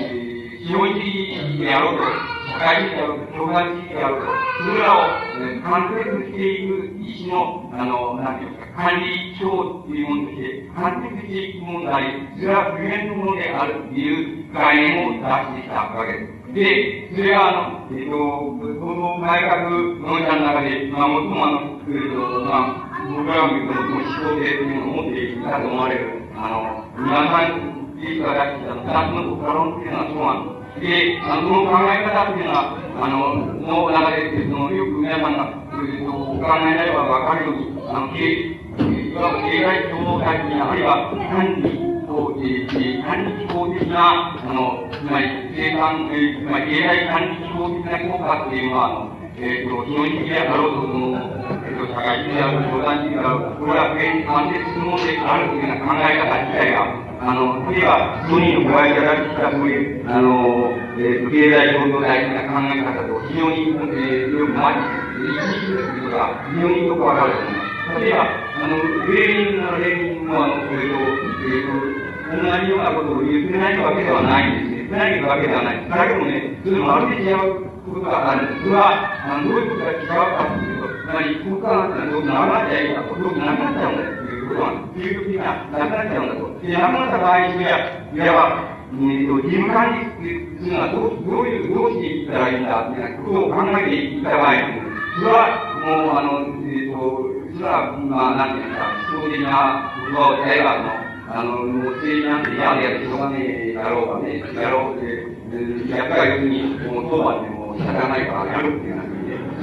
Speaker 2: 資本主義であろうと、社会主義であろうと、共産主義であろうと、それらを、えー、完結していく意思の、あの、なんていうか、管理庁というものとして、完結していくものであり、それは普遍のものであるという概念を出してきたわけです。で、それは、あの、えっ、ーと、この改革論者の中で、まあ、最もあの、えっ、と、まあ、僕らが見ると、思想性というのを持っていたと思われる、あの、皆さん、いいかがした二つの国家論っていうのはそうなんです。で、あの、その考え方っていうのは、あの、の中で、その、よく皆さんが、えっと、お考えになればわかるように、あの、経、いわば経済共同体的な、あるいは管理と、えー、管理機構的な、あの、つまり、生産、えー、つまり、経済管理機構的な効果っていうのは、あの、えっ、ー、と、非常に的であろうと、その、えっ、と、社会的であろうと、相談的であろうと、これは、完結するものであるというような考え方自体が、あの、例えば、ソニーのご愛いただきたそういう、あの、えー、経済共同体的な考え方と非常に、えー、よくマッチ、一致するということが非常によくわかると思います。例えば、あの、レーニンのレーニンも、あの、それと、えー、と、同じようなことを言ってないわけではないんですね。言ってないわけではない。だけどね、それもある程度違うことがあるんです。それは、あの、どういうことが違うかという、つまり、国家がどうならなきゃいか、どうなくなっちゃうんです。ことは、究極的な、なくなっちゃうんだと。で、なくなった場合には、いわば、えーと、義務管理するのはどうどういう、どうしていったらいいんだっていうことを考えていった場合に、それは、もう、あの、えっ、ー、と、それは、まあ、なんていうか、思想的な言葉をやれば、あの、もう、正義なんて嫌でやってしょうがねえだろうかね、やろうって、やっぱり要するに、もう、当番でも仕方ないからやるっていう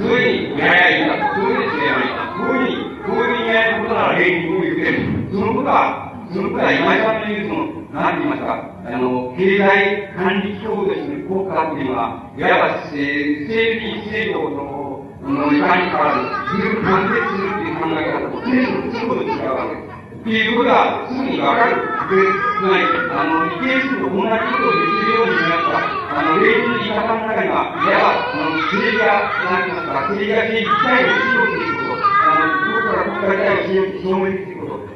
Speaker 2: そういうふうにやいいんだ、そういうふうにすればいいんだ、そういうふうに、こういう意味合いのことなら礼儀を言ってる。そのことは、そのことは今井さんの言うその、何て言いますか、あの、経済管理機構としての国家っていうのは、いわば、整備制度の、のいかにかわらず、ずっと完結する。っていう考え方と、全部すぐと違うわけです。っていうことがすぐにわかる。で、つまり、あの、一定数と同じことを言ってるようになった、あの、例の言い方の中には、いわば、あの、政治が、何て言いますか、政治が政治自体をしようということ、あの、どこから国家自体を証明する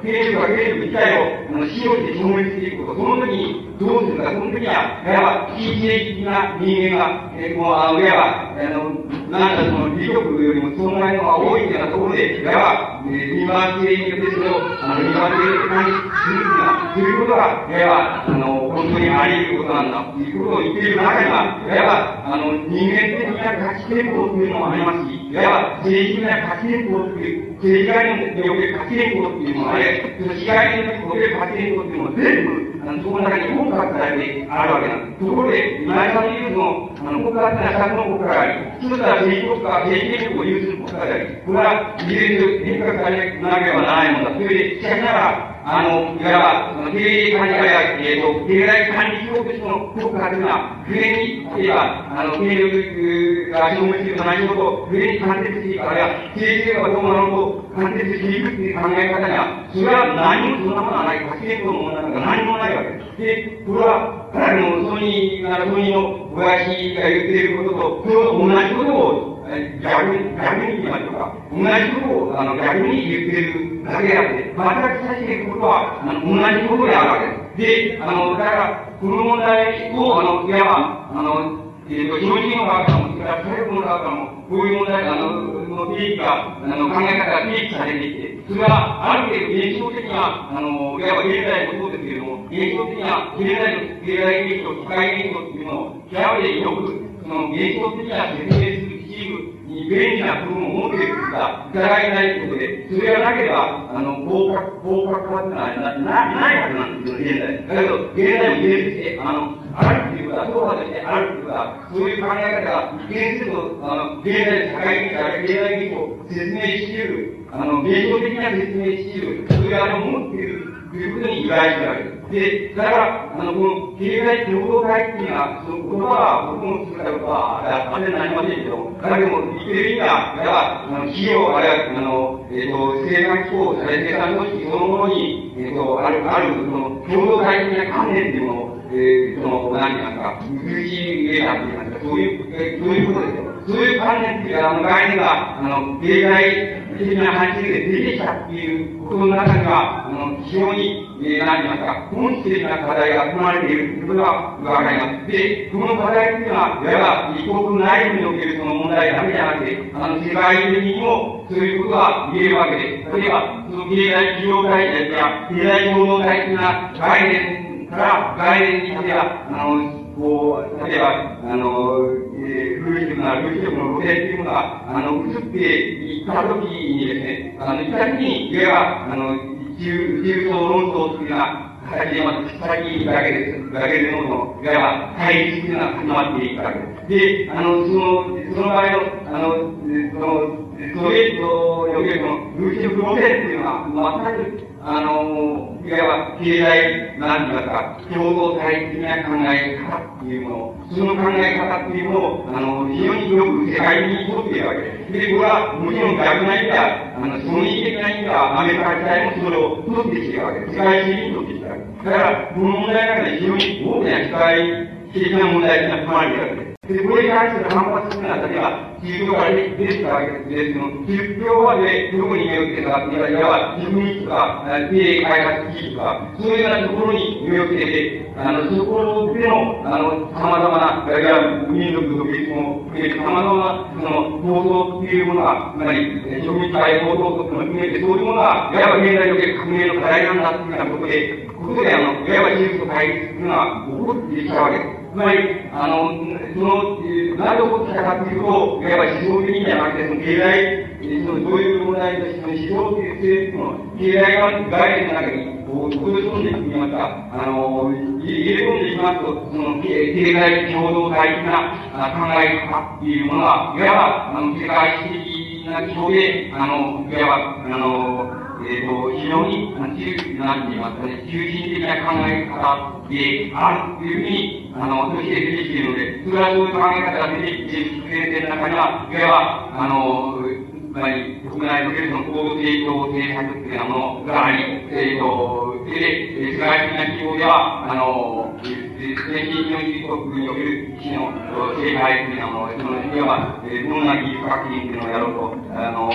Speaker 2: こと、兵力が兵力自体を、あの、しようと証明すること、その時に、どうするか、その時には、いわば、非政治的な人間が、えー、もう、あの、いわば、あの、なんだその、利力よりも損害の方が多いようなところで、いわば、えー、二番性によってそれを、あの、二番性にするということが、いわば、あの、本当にあり得ることなんだ、ということを言っている中には、いわば、あの、人間的な価値憲法というのもありますし、いわば、政治的な価値憲法という、政治概念における価値憲法というのもありれ、その被害における価値憲法というのも全部、あの、そこの中に本格されてあるわけなんです。ところで、今井さんの言うその、あの、国家ってのは1の国家があり、一つは政治国家、政治権力を有する国家があり、これは、事前に変革されなければならないものだ。それで、しかしながら、あの、いわば、経営管理や、えっ、ー、と、経済管理機構としての国家というのは、不連に、言えば、あの、権力が消滅すると何事と、不連に関連していく、あるいは、政治がどうなろうと関連していくという考え方には、それは何もそんなものはない、発言のものなんか何もないわけです。で、これは、あの、ソニー、ソニーの親父が言っていることと、それと、同じことを、逆に、逆に言いましょうか。同じことを、あの、逆に言ってるだけであって、全く差しいことは、あの、同じことであるわけです。で、あの、だから、この問題を、あの、いわば、あの、えっ、ー、と、標準の側からも、それから体力の側からも、こういう問題、あの、の定義が、あの、考え方が定義されていて、それは、ある程度現象的な、あの、いわば現在もそうですけれども、現象的な、現在の経済現象、社会現象っていうのを、極めてよく、その、現象的な説明するチームに便利な部分を持っているか疑えないことで、それがなければ、あの、合格、合格化ってのはな、な、ないはずなんですよ、現在。だけど、現在も現実で、あの、あるっていうことは、そうはとしてあるっていうことは、そういう考え方が、現実と、あの、現在社会的、あるいは経済的を説明し得る、あの、現象的な説明し得る、それがあの、持っている、ということに由来してる。わけです。で、だから、あの、この、経済共同体っていうのは、その言葉は、僕も作ったことは、完全になりませんけど、だけども、言ってる。意味は、だから、あの、企業、あるいは、あの、えっ、ー、と、生産機構、生産組織そのものに、えっ、ー、と、ある、ある、その、共同体的な観念っていうものを、えー、その、何て言いますか、通じ入れたっていますか、そういう、えー、そういうことですよ。そういう観念っていう、あの、概念が、あの、経済的な話で出てきたっていうことの中には、あの、非常に、えー、何て言います。か、本質的な課題が含まれているということがわかります。で、その課題っていうのは、いわば、異国内部におけるその問題だけじゃなくて、あの、世界的にも、そういうことが言えるわけで、例えば、その経済企業体や、経済共同体的な概念ただ、外伝にしては、あの、こう、例えば、あの、えー、風力な風力の露呈っていうものが、あの、移っていったときにですね、あの、行ったときに、いわば、あの、自由、自由層論争というような形で、まず、先だけです、だけでの、いわば、対立というのが始まっていくわけです。で、あの、その、その場合の、あの、その、ソビエトにおけるその、風力露呈っていうのは、全く、あの、いわば経済、なんていますか、共同体的な考え方っていうもの、その考え方っていうものを、あの、非常によく世界にとっているわけです。で、これはもちろん逆な意味では、あの、損益的な意味では、アメリカ自体もそれを取ってきているわけです。世界主義に取ってきているわけです。だから、この問題の中で非常に大きな世界的な問題が含まれているわけです。で、これに対する反発するのは、例えば、宗教から出てきたわけですけども、宗教はで、どこに目をつけたかっていえば、自分とか、経営開発技術とか、そういうようなところに目をつけて、あの、そこでの、あの、様々な、いや、民族独立も含めて、様々な、その、構想っていうものが、つまり、植民地解放とも含めて、そういうものが、いわば現代における革命の課題なんだっていうようなことで、ことで、あの、いわば技術と対立というのは起こってきたわけです。つまり、あの、その、なぜ起こってきたかというと、いわば思想的にじゃなくて、その経済、その、どういう問題として、その思想的性の経済の概念の中に、こう、落とし込んでいきますか、あの、入れ込んでいきますと、その、経済共同体的な考え方っていうものは、いわば、あの、世界史的な基礎で、あの、いわば、あの、えっ、ー、と、非常に、なんて言いますかね、中心的な考え方であるというふうに、あの、として出てきているので、それはそういう考え方が出てきている前提の中には、いわば、あの、つまり、国内のけるその高成長政策っていうようなものがあり、えっ、ー、と、で、世界的な規模では、あの、先進の国における市の政界というようなもの、その、いわば、どんな技術革新っていうのをやろうと、あの、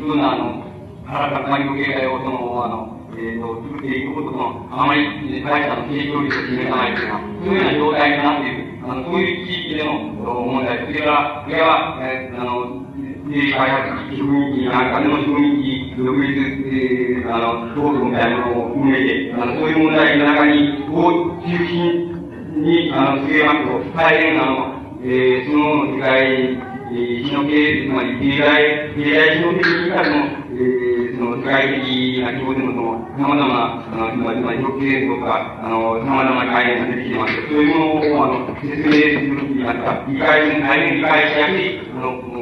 Speaker 2: どんな、あの、体まりの経済をその、あの、えっ、ー、と、作っていくことの、あまり、大したの成長率を示さないというような、そういうような状態になっている。あの、そういう地域での問題。それから、それは、えー、あの、で、開発植民地、なんかでの植民地、独立、えー、あの、道路みたいなものを含めて、あの、そういう問題の中に、を中心に、あの、据えますと、大変、あの、えー、その世界、えー、日の経、つまり経済、経済史の的にからの、えーその世界的な規模でもその、様々な、あの、つまり、つまり、特定とか、あの、様々な概念が出てきてますそういうものを、あの、説明するときに、あった理解、大変理解しやすい、あの、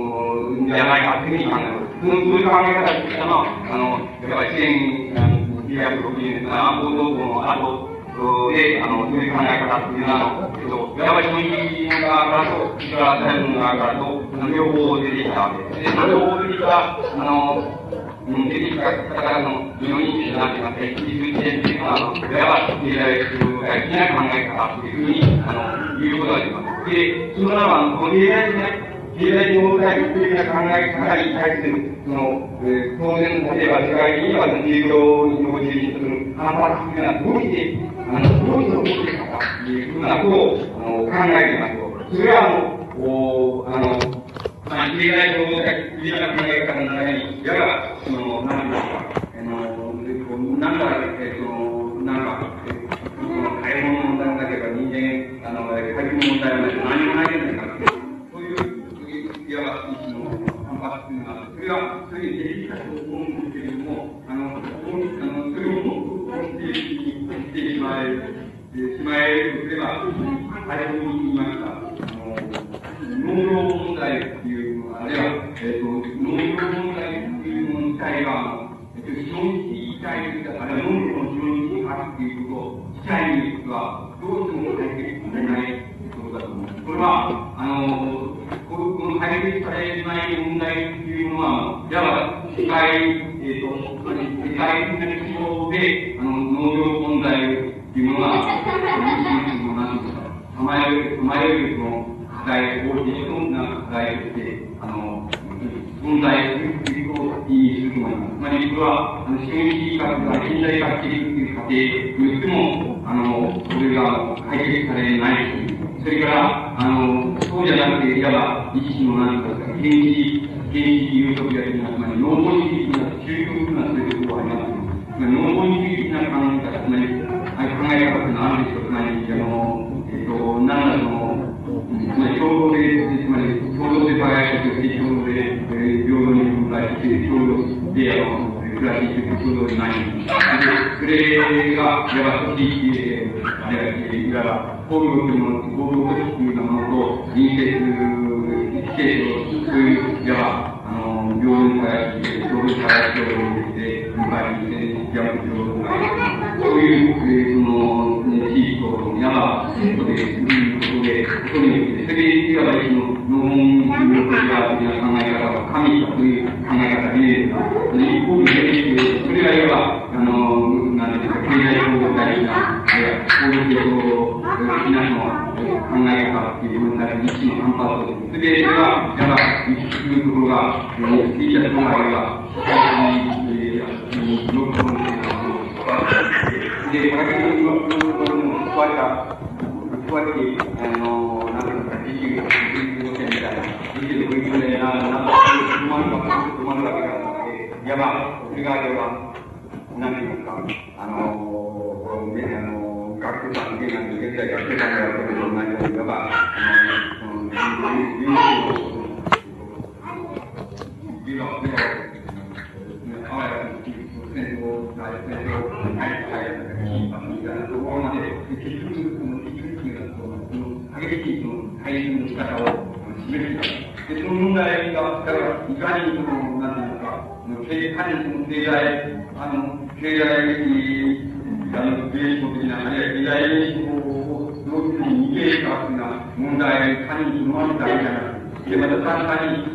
Speaker 2: じゃないかというふうに考えます。そういう考え方っていうのは、あの、やっぱり1960年、安保同胞の後、で、あの、そういう考え方っていうのは、えっと、やっぱりそういう側からと、それから台湾側からと、両方出てきたわけです。で、両方出てきた、あの、出てきた方の非常に一緒なんて言いますか、一時点っていうのは、あの、いわば経済的な考え方っていうふうに、あの、言うことができます。で、そのならば、この経済的な経済問題的な考え方に対する、その、えー、当然、例えば世界的には、企業に応じるする反発というのは、どうして、あの、どうして起こっているのかというふうなことを、あの、考えています、それは、あの、おあの、まあ、経済情報的な考え方の中に、やが、その、なんですか、あの、なんだ、えっと、なんか、その、買い物の問題もなければ人間、あの、借り物問題もなければ何もないじゃないかって、そういう、いわば、一種の反発というのは、それは、そういうデリカと思うんですけれども、あの、あのそれを、こうしてしてしまえる、しまえるとすれば、あれを言いました。あの、農業問題あるいは、えっ、ー、と、農業問題というもの自体は、えっ、ー、と、非常に自体、あるいは農業の非常にあるということ自体には、どうしても解決されないことだと思います。これは、あの、この解決されない問題というのは、いわば世界、えっ、ー、と、世界的な規模で、あの、農業問題というものが、何ですか、さまよい、さまよい、その、課題、法的な課題として、あの、問題ということを意味すると思います。まり、これは、あの、資本主義学が近代化していくという過程によっても、あの、それが解決されない。それから、あの、そうじゃなくて、いわば、一種の何か、原始、原始有職や的な、つまり、農本主義的な、究極なそういうことがあります。つまり、農本主義的な考え方、つまり、考え方っていうのはあるんですよ。つまり、あの、えっと、なんだその、まり共同で、つまり共同で輝くとして共同で、えー、平等に分配して、共同で、あの、暮らしていく共同でない。で、それが、いわば組織、えー、あれいわば、工業というもの、工業組織というものと、隣接、規制と、そういう、いわば、あの、平等に輝く、平等に輝く共同で、分配して、やる平等が、そういう、えー、その、地域と、いわば、そこで、ういそれで、いわば、その、農民の的な考え方は、神という考え方で、一方で、それがいわば、あの、なんていうか、経済構造的な、あるいは、工業的なの考え方っていう部分で、一種の反発を、それで、それが、いわば、いうところが、聞いた人がいれば、社会的に、えー、ノートのようなものを、で、科学的には、そういうものを加えた、いわば、それが、いいうか、経済、経済、あの、経済的、あの、原子的な、あるいは経済原子をどういうふうに逃げるかというような問題、他人に回ったわけじゃない。で、また単単に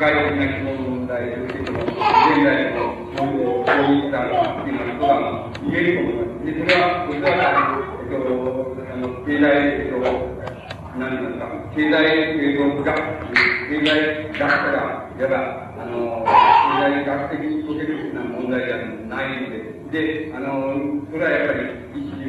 Speaker 2: なくて、世界的な思考の問題、そしてその、現代の、そういう、そういったっていうようなことが言えると思います。で、それは、それは、えっと、あの、経済、えっと、何て言いますか、経済、えっと、学、経済学者が、いわば、あの、経済学的に解けるような問題ではないので、で、あの、それはやっぱり一種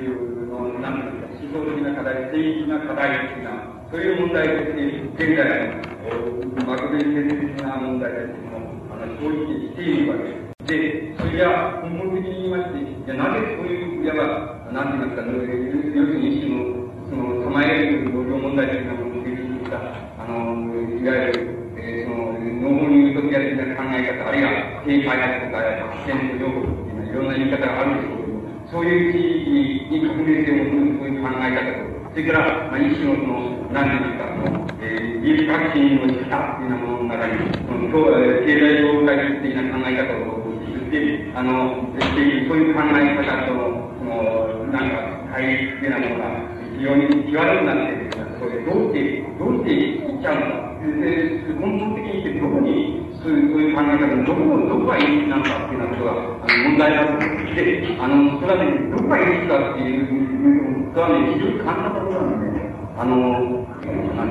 Speaker 2: の、なんていうか、思想的な課題、政治的な課題的な、そういう問題として、現在の、漠然政治的な問題としても、あの、そう言っているわけです。で、それじゃ根本的に言いまして、じゃなぜそういう、いわば、なんて言いますか、要するに一種の、その、構える農業問題的なものを提出した、あの、いわゆる、えー、その、農業ユートピア的な考え方、あるいは、低開発とか、発展途上国っていうのは、いろんな言い方があるんですけども、そういう地域に革命性を持つそういう考え方と、それから、まあ、一種のその、なんていうんですか、その、えー、技術革新の仕方っていうようなものの中に、その、経済業界的な考え方を作って、あの、そういう考え方との、その、なんか、対立的なものが、非常に際どくなっているそれどうして、どうしていっちゃうのか。で、根本的に言ってどこに、そういう、いう考え方のどこ、どこがいいなのかっていうようなことが、あの、問題だと思って、あの、それはね、どこがいいかっていう、それはね、非常に簡単なことなので、あの、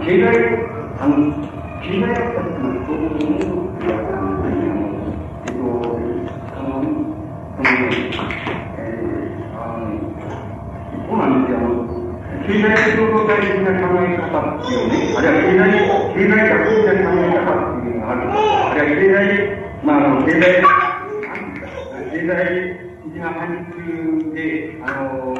Speaker 2: 経済、あの、経済学者っていうのは、そういう思うってやつなんです。けども、えっと、あの、その、えー、あの、そうなんです。よ、あの、経済共同体的な考え方っていうね、あるいは経済、経済学的な考え方っていうのがある。あるいは経済、まあ、あの、経済、経済的な範疇で、あの、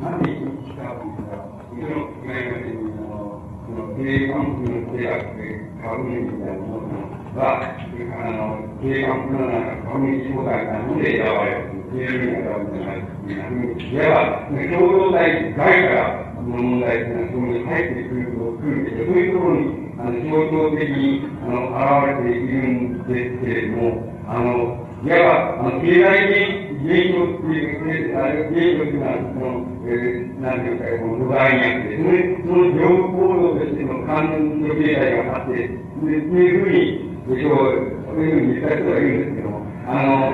Speaker 2: なんで生きたかというと、その、今言われている、その、経営関係の契約で、株主みたいなものが、あの、経営関係の株主総会からので選ばれる。経営に選ばれるんじゃないっていうふうに、いわば、共同体外からの問題っていうのは、そこに入ってくると、くるけど、そういうところに、あの、象徴的に、あの、現れているんですけれども、あの、いわば、あの、経済的現象っていう、あれ、現象っていうのは、その、えー、なん。ていうか、この土台にあって、その、その情報としての感情経済があって、で、っていうふうに、えっと、そういうふうに言った人がいるん。ですけども、あの、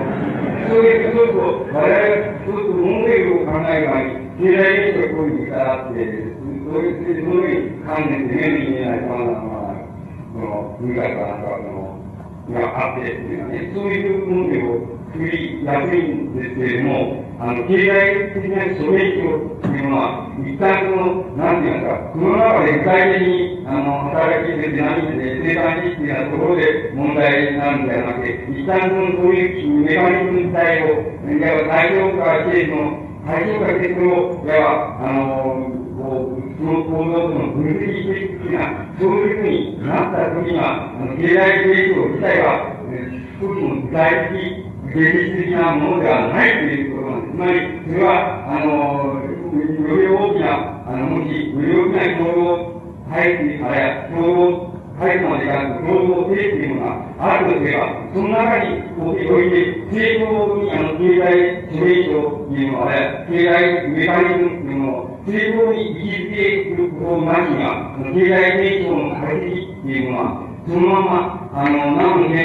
Speaker 2: そういう、そうすると、我々が、そうすると問題を考える前に、経済現象がこういうふうにあって、そういう、そういう観念で目に見えない様々な、その、文化とかなん。か、その、があってっていうのはね、そういう問題を作りやすいんですけれども、あの、経済的なソ連教というのは、一旦その、なんていうんですか、その中で具体的に、あの、働きでデナミズで生産的なところで問題になるんではなくて、一旦その、そういうメカニズム自体を、いわば対象化しての、対象化してそれを、いわば、あの、こう、その構造との分析的な、そういうふうになった時には、あの経済現象自体は、えー、一つの具体的、現実的なものではないということなんです。つまり、それは、あの、より大きな、あの、もし、より大きな共同体制、あるいは共同体制までが共同性というものがあるとすれば、その中において、正常に、あの、経済処理というのは、経済メカニズムというのを、正常に維持していることなしが、経済成長の解析っていうのは、そのまま、あの、何の意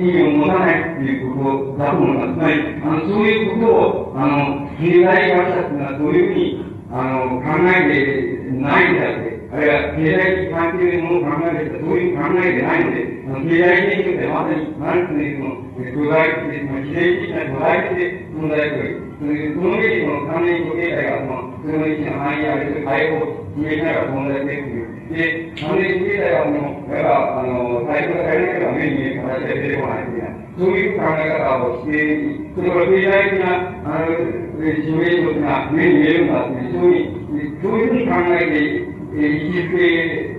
Speaker 2: 味を持たないっていうことだと思います。つまり、あの、そういうことを、あの、経済学者っていうのはそういうふうに、あの、考えてないんだって、あるいは経済的関係のものを考えてそういうふうに考えてないので、あの経済的にまさに、なんていうの、土台的、非正的な土台的で問題という。その上で、この関連経済が、その、その一の範囲ある、対応、決めながら問題でっていう。で、関連経済はもう、やはあの、対応されなければ目に見える形で出てこないみたいな。そういう考え方をして、それから経済的な、あの、シミュレーションが目に見えるんだっていう、そういう、そういうふうに考えて、えー、位置づけ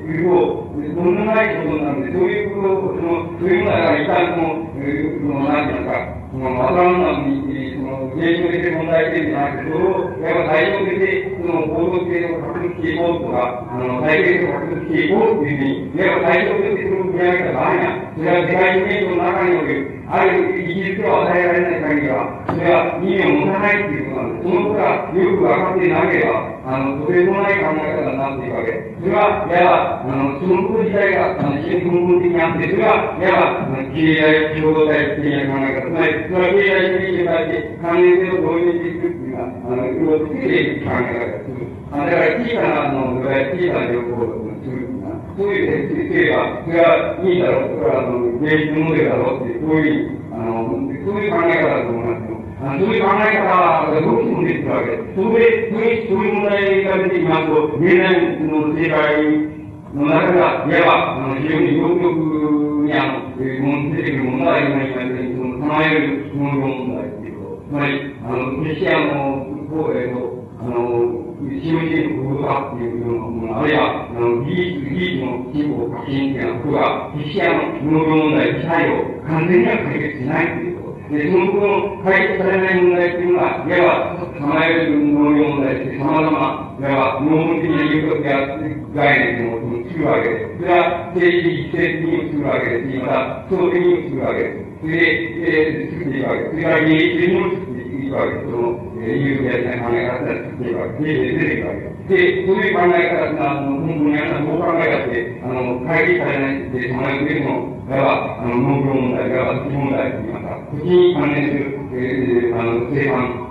Speaker 2: ると、とんでもないことなんで、そういうことを、その、そういうのが一旦その、えー、その、なんていうか、その、わからん。に、その、現象的問題点じゃなくて、それを、やっぱ対応的その、行動性を確立していこうとか、あの、体験を確立していこうっていうふうに、やっぱ対象的その、見上げた場合が、それは世界現象の中における、あるイギリスを与えられない限りは、それは意味を持たないっていうことなんです。そのことがよく分かっていなければ、あの、とてもない考え方になっていくわけ。それは、いわば、あの、そのこと自体が、あの、非常に根本的にあって、それは、いわば、あの、経済共同体的な考え方。つまり、それは経済主義に対して関連性を導入していくっていうのは、あの、いろいろつけていく考え方です。あだから、小さな、あの、小さな情報をす。そういう設定が、それはいいだろう、それは、あの、芸術モデルだろうって、そういう、あの、そういう考え方だと思いますよ。あそういう考え方がどうしても出てくるわけです。それ、それ、そういう問題が出てきますと、現代の世界の中が、いわば、あの、非常に両極に、あの、出てくる問題が今言われて、その、唱える農業問題っていうこと。つまり、あの、クリスチャンの方へと、あの、使用していることだっていうようなもの、あるいは、あの、技術、技術の進歩、革新っていうようなことが、クリスチャンの農業問題自体を完全には解決しないということで、そのことの解決されない問題っていうのは、いわば、構える農業問題って様々、いわば、農本的な有力や概念を作るわけです。それは、政治的、政治的に作るわけです、また、総的に作るわけです。それで、えー、作っていくわけです。それから、芸術的にも作っていくわけです。その、えー、有力や考え方で作っていくわけです。芸術で出ていくわけで。で、そういう考え方が、あの、本当にあの、そう考え方って、あの、解決されないで、その上でも、いわ、あの、農業問題、いわば土問題といいますか、土地に関連する、えー、あの、生産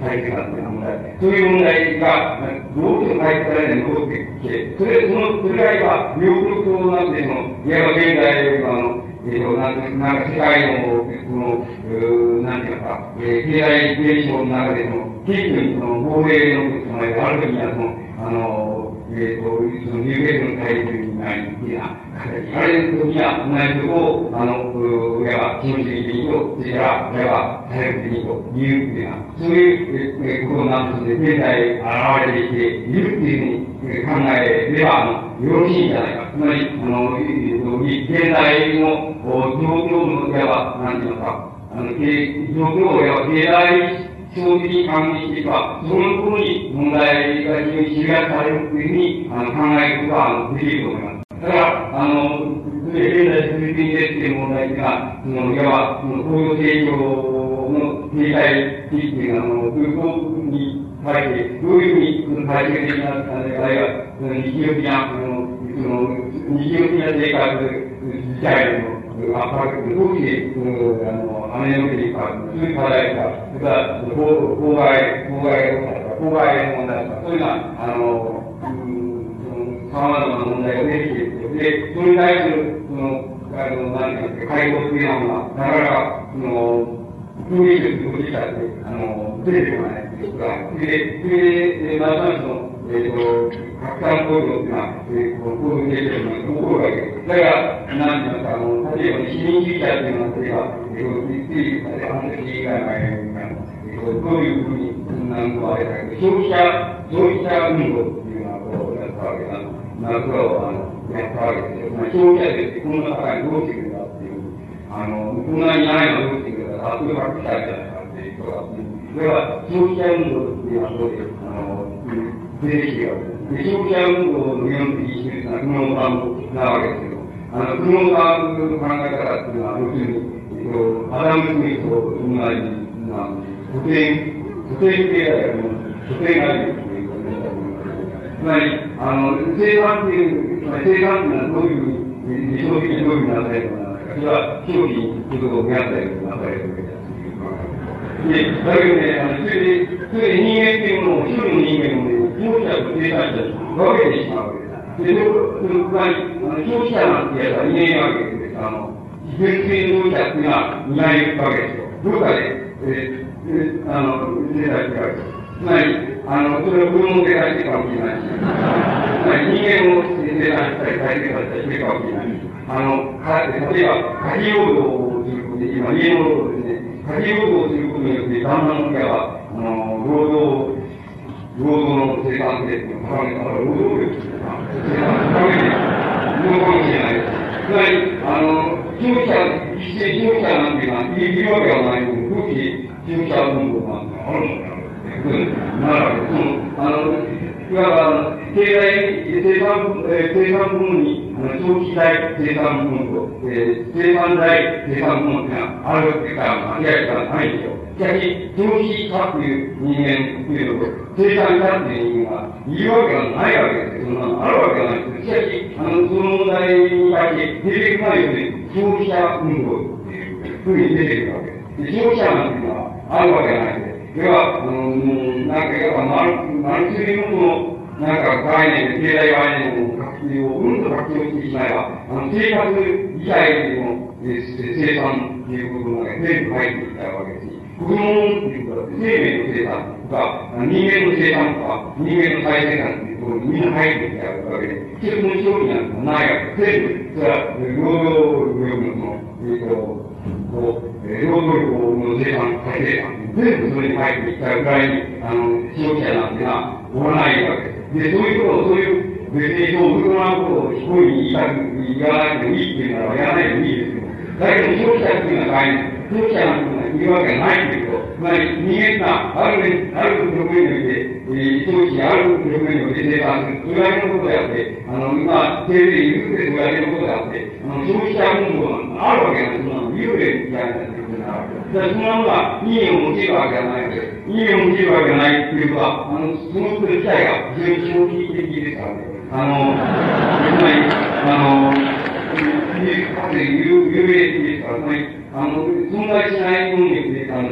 Speaker 2: 大切な問題。そういう問題が、どうしても解決されない戻って、それ、その、それらいは、両極となって、その、いわば現代の、あの、えっ、ー、と、なんなんか世界の、その、うなんていうか、えー、経済現象の中での、結局、その、防衛の、その、ある時には、その、あの、えっ、ー、と、その、ニューゲートの対立になり、みたいな形。あれの時には、同じことを、あの、親は、基本的にと、それから、親は、体力的にというふうな、そういう、えー、ことなんですね、現在、現れてきているっていうふうに考えれば、あの、よろしいんじゃないか。つまり、あの、現代の状況の、いわば、なんていうのか、あの、状況を、いわば、経済基本的に考えていけば、その頃に問題が非常に知らされるというふうにあの考えることはできると思います。だから、あの、現在続いているっていう問題が、その、いわば、その、工業成長の経済的っていうのは、あの、空港に対して、どういうふうに、その、体系的な、あるいは、その、日常的な、その、その、日常的な生活自体の、圧迫、どうして、その、あの、アメリカにか、そういう課題か、それから、妨害、妨害妨害の問題とか、そういうのは、あの、様々な問題が出てきて。で、それに対する、その、あの、何ていうか、解放っていうのは、なかなか、その、雰囲気すること自体で、あの、出てこないということが、で、で、また、その、えっ、ー、と、拡散行動っていうのは、えー、この行動形成の起こるわけです。だから、なんて言いますか、あの、例えば、市民主義者っていうのは、例えば、えー、一定半年以外前に、えー、どういうふうに、なんかあれだけど、消費者、消費者運動っていうのは、こう、やったわけだ。な、それを、あの、やったわけですよ。まあ、消費者でこんな社会どうしてくれたっていう、あの、こんなにないのどうしてくれたか、そういうわけじゃないかっていうことが、それは、消費者運動っていうのは、そういう、あの、出てきてるわけです。で、消費者運動の原理にしてるのは、久能さんなわけですけど、あの、久能さんの考え方っていうのは、要するに、えっと、アダム・スミスと同じな、古典、古典経済の古典概念ということになります。つまり、あの、生産っていう、つまり生産っていうのはどういうふうに、理想的にどういうふうになされるのか、それは、商品ということを増やしたりなされるわけです。で、だけどね、あの、それで、それで人間っていうものを、一人の人間をね、消費者と生産者に分けてしまうわけです。で、その、つまり、あの、消費者なんてやつはいないわけです。あの、純粋消費者っていうのはいないわけですよ。どこかで、えー、あの、生産してるわけです。つまり、あの、それを子供で生産してるかもしれないし、つまり人間を生産したり、再生させたりしてるかもしれないし、あの、か例えば、家事労働をすることで、今、家の労働ですね、家事労働をすることによって、旦那の親は、あの、労働を労働の生産性っていうのを高めたら、労働力っていうのは、生産性高めているのかもしれないです。つまり、あの、消費者、一斉消費者なんていうのは、いるわけがないのに、空気消費者運動なんてあるのかななるわけです。その、あの、いわば、経済、生産、えー、生産部門に、あの、消費財生産部門と、えー、生産財生産部門っていうのはあるわけから、いやいや、ないですよ。しかし、消費者という人間というのと、生産者という人間がいるわけがないわけですそんなのあるわけがないです。しかし、あの、その問題に対して出てくるように、消費者運動っていうふうに出てくるわけです。で消費者なんていうのはあるわけがないででは、あの、なんか、やっぱ、マル、マルチリのこの、なんか概念、経済概念の活用をうんと活用してしまえば、あの、生活以外でも、え生産っていうことが全部入ってきたわけですことは生命の生産とか、人間の生産とか、人間の再生産っていうところにみんな入ってきちゃうわけで、結局の商品なんかないわけで、全部、それは、労働力の、えっと、こう、労働力の生産、再生産、全部それに入ってきちゃうぐらいに、あの、消費者なんてのは、おらないわけで。で、そういうことを、そういう、別にそう、無駄なことを非行に言いたく、言わなくてもいいっていうならやらないでもいいですけど、だけど消費者っていうのは概念、消費者なんているわけがないんですよ。つまり、人間がある、ある局面において、えー、当時ある局面において生産する。それだけのことであって、あの、今、定で言うてそれだけのことであって、あの、消費者運動なんてあるわけない。そんなの、幽霊みたいなことなわけだから、そんなものが、意味を持ちるわけがないわけで、意味を持ちるわけがないっていうことは、あの、そのこと自体が非常に消費的ですからね。あの、有有名ですから、つまり、あの、存在しない能力で、あの、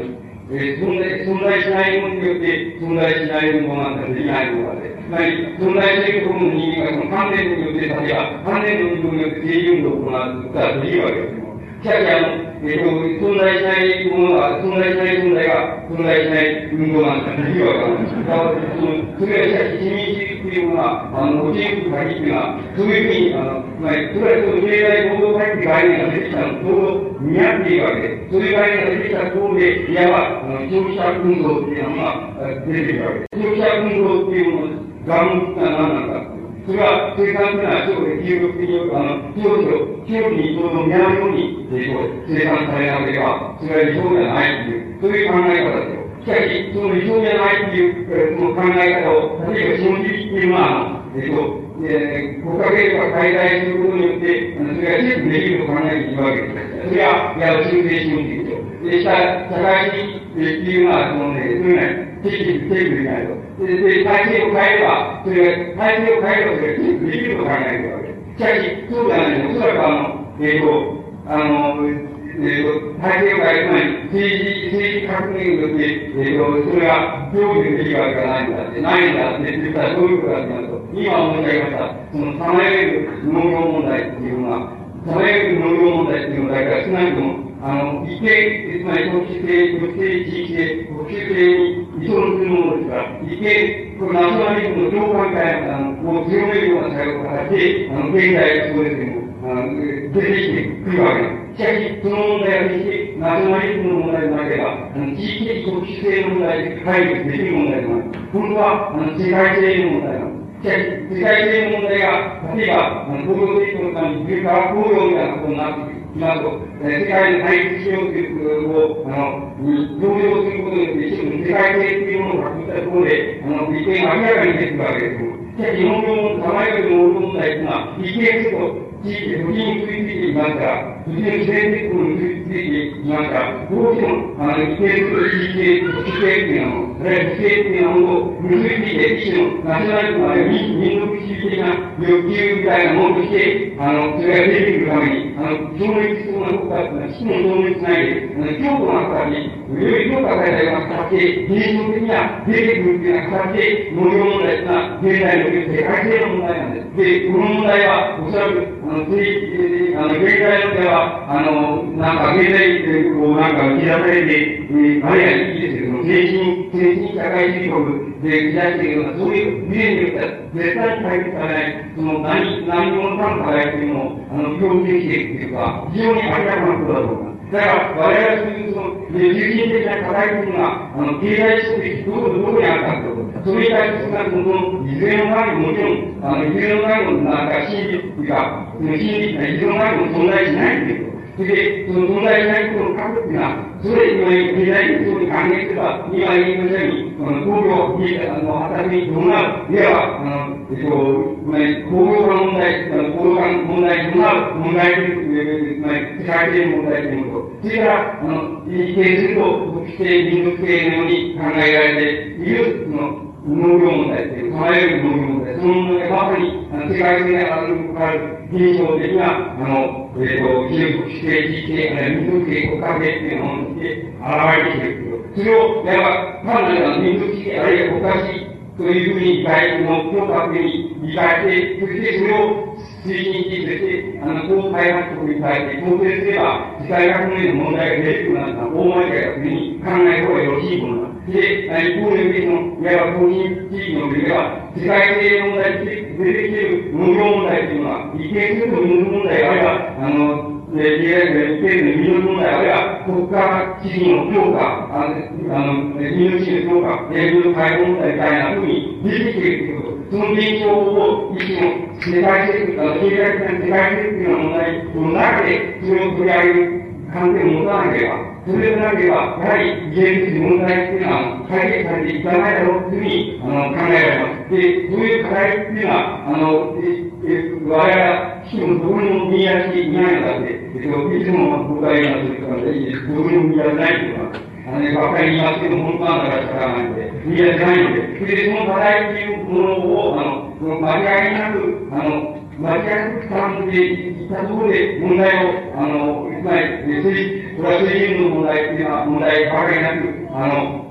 Speaker 2: えー、存在、存在しないものによって存在しないものなんかできないので、つまり、存在しているところの人間がその関連によって、例えば、関連の運動によって政治運動を行うことはできるわけですよ。しかし、あの、えっ、と、存在しないものが、存在しない存在が、存在しない運動なんかできるわけなんですよ。だから、その、それはしかし、市民主義っていうのは、あの、教える限りっていうのは、そういうふうに、あの、つまり、それはその経済行動会って概念が出てきたのと、ちょうど見合っているわけで、そういう概念が出てきたところで、いわば、あの、消費者運動っていうのが、出てくるわけです。消費者運動っていうもの、ガンが何なのか。それは生産的な商で究極的に、あの、教師を、教師にちょうど見合うように、生産されなければ、それは理想ではないという、そういう考え方ですよ。しかし、その理想じゃないという、えー、その考え方を、例えば、資本主義っていうのは、えっ、ー、と、えー、国家経済が解体することによって、それがチェックできると考えているわけです。それは、いや、修正資本主義と。で、した社会主義っていうのは、そのね、そういうね、チェックできないと。で、で体制を変えれば、それが、体制を変えればそれがチェックできると考えているわけです。しかし、そうじゃないおそらくあの、えっ、ー、と、あの、えーと、体制を変える前に、政治、政治革命によって、えーと、それが表現できるわけがないんだって、ないんだって言ったら、そういうことだってなると、今申し上げました、その、さまよえる農業問題っていうのは、さまよえる農業問題っていうのだから少なくとも、あの、一定、つまり特殊性、特定地域性、特殊性に依存するものですから、一定、このナショナリズムの共感会あの、を強めるような作用を形で、あの、現代そうですけども、出てきてくるわけです。しかし、その問題は決してナショナリズムの問題でなければ、あの、地域的特殊性の問題で解決できる問題でもない。本当は、あの、世界性の問題なんです。しかし、世界性の問題が、例えば、あの、工業成長のために、それから工業みたいなことになってくる。など、え世界の対立しようということを、あの、に同情することによって、一部の世界性というものを確認したところで、あの、利点が明らかに出てくるわけです、しかし、日本のさまよいの問題というのは、利点すると、地域で土地についていますから、土地の自然的についていますか、どうしても、あの、規定する地域的、地域的なもの、あるいは地域的なものを結びついて、一種のナショナリズム、あるいは民族主義的な欲求みたいなものとして、あの、それが出てくるために、あの、消滅しそうな国家というのは、基本消滅しないで、あの、強固な形に、より強化されたような形で、現象的には出てくるというような形で、農業問題というのは、現代における世界性の問題なんです。で、この問題は、おそらく、あの、つい、あの、現代のでは、あの、なんか、現代、こう、なんか、打ち出されて、えー、あるいはいいですけ精神、精神社会主義国で打ち出しているような、そういう理念によっては、絶対に解決されない、その、何、何者かの課題というのを、あの、共有していくというか、非常に明らかなことだと思います。だから、我々はそういうその、有人的な課題というのが、あの、経済主義どこ、どこにあるかということ。それに対して、少なくとも、いずれの場合ももちろん、あの、いずれの場合も、なんか、真理というか、その真理いずれの場合も存在しないということ。それで、その存在しないことを書くっていうのは、それ今、経済的に還元すれば、今言いましたように、あの、工業、あの、働きに伴う、いわば、あの、えっと、ま工業化問題、あの、工業化問題に伴う問題という、つまり、世界的問題というものと、それから、あの、一定すると、特定民族系のように考えられている、その、農業問題という、構える農業問題、その問題がまさに、あの世界的なあの、かかる現象的な、あの、えっ、ー、と、記憶指定、地域的、民族系、国家系っていうものにして現れてきている。それを、やっぱ、単なる民族主義、あるいは国家主義というふうに理解、の強化的に理解して、そしてそれを推進して、そして、あの、こう開発国に対して肯定すれば、世界革命の問題が出てくるなんて大前からふうに考えた方がよろしいものだ。で、一方で、その、いわば公認地域の上では、世界性問題で出てきている農業問題というのは、一定すると民族問題が、あるいは、あの、えー、いわゆる程度の民族問題、あるいは国家主義の強化、あの、あの民族主義の強化、えー、民族解放問題みたいなふうに出てきていること。その現象を一種の世界的、あの、経済的な世界政府の問題の中で、それを取り上げる観点を持たなければ、それでなければ、やはり現実問題っていうのは解決されていかないだろうというふうにあの考えられます。で、そういう課題っていうのは、あの、え我々は、しかもどこにも見やしていないのだって、えっと、いつも僕が言いますけど、どこにも見やせないというのは、あのね、ばっかり言いますけど、本当なんだからないので、見やせないので、それでその課題っていうものを、あの、その間違いなく、あの、間違いなく絡んでいったところで問題を、あの、まり、これは政治の問題っていうのは問題ばかりなく、あの、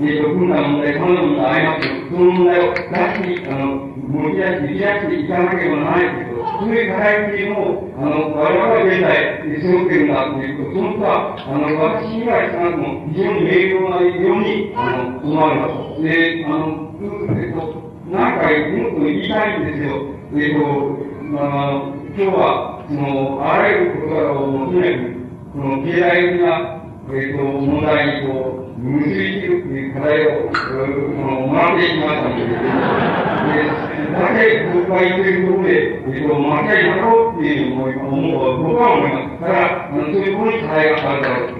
Speaker 2: えっ、と、文化の問題、この問題ありますけど、その問題を出し、あの、持ち出して、引き出していかなければならないけど、そういう課題っていうのを、あの、我々は現在、背負ってるんだっていうこと、そのことは、あの、私以外少なくとも非常に明瞭なように、あの、思われます。で、あの、えっと、なんか、もっと言いたいんですよ。えっと、あの、今日は、その、あらゆることからを、とにかく、この経済的な、えっと、問題にこう、結びつるっていう課題を、その、学んでいきましたので、で、だけ僕が言ってるところで、えっと、間違いなろうっていうのを思う、僕は思います。だから、そういうところに課題があるだろうけど、あ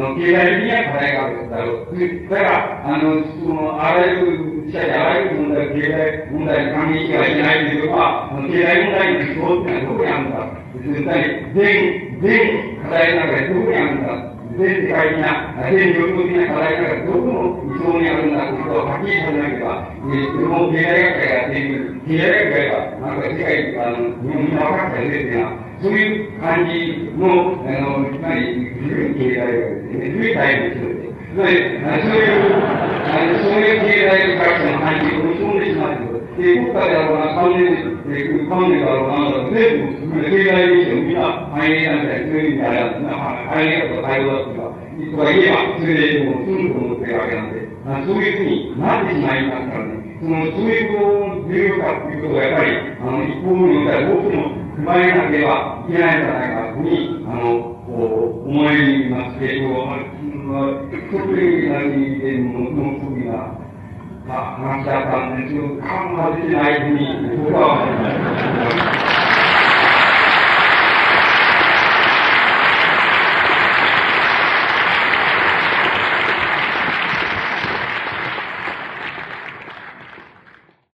Speaker 2: の、経済的には課題があるだろう。だから、あの、その、あらゆる、社会あらゆる問題、経済問題に関係してはいけないというのは、あの、経済問題の思考っていうのはどこにあるんだ。絶対、全、全課題の中でどこにあるんだ。全世界的な、全領域的な課題がどこの理想にあるんだということをはっきりさせなければ、えー、その経済学者がやっている、経済学者が、なんか世界、あの、日本みんな分かったよねっていうのは、そういう感じの、あの、つまり、古い経済学ですね、古いタイプの人です。つまり、そういう、あのそういう経済学者の感じを持ち込んでしまうということ。で、国家であろうが、関連、えー、関連だろうが、なんだろう、全部、経済現象みんな反映なんだよ、そういう意味であれは、反映だとか対応だとか、とか言えば、それでもう済むと思ってるわけなんで、あそういうふうになってしまいますからね、その、そういうこう、重要かっていうことは、やっぱり、あの、一方によってはどうしても踏まえなければいけないんじゃないかとに、あの、こう、思いますけど、まあ、特に何でも、の時が、まあ、話し合ったんですけど、感が出てないふうに、僕は思います。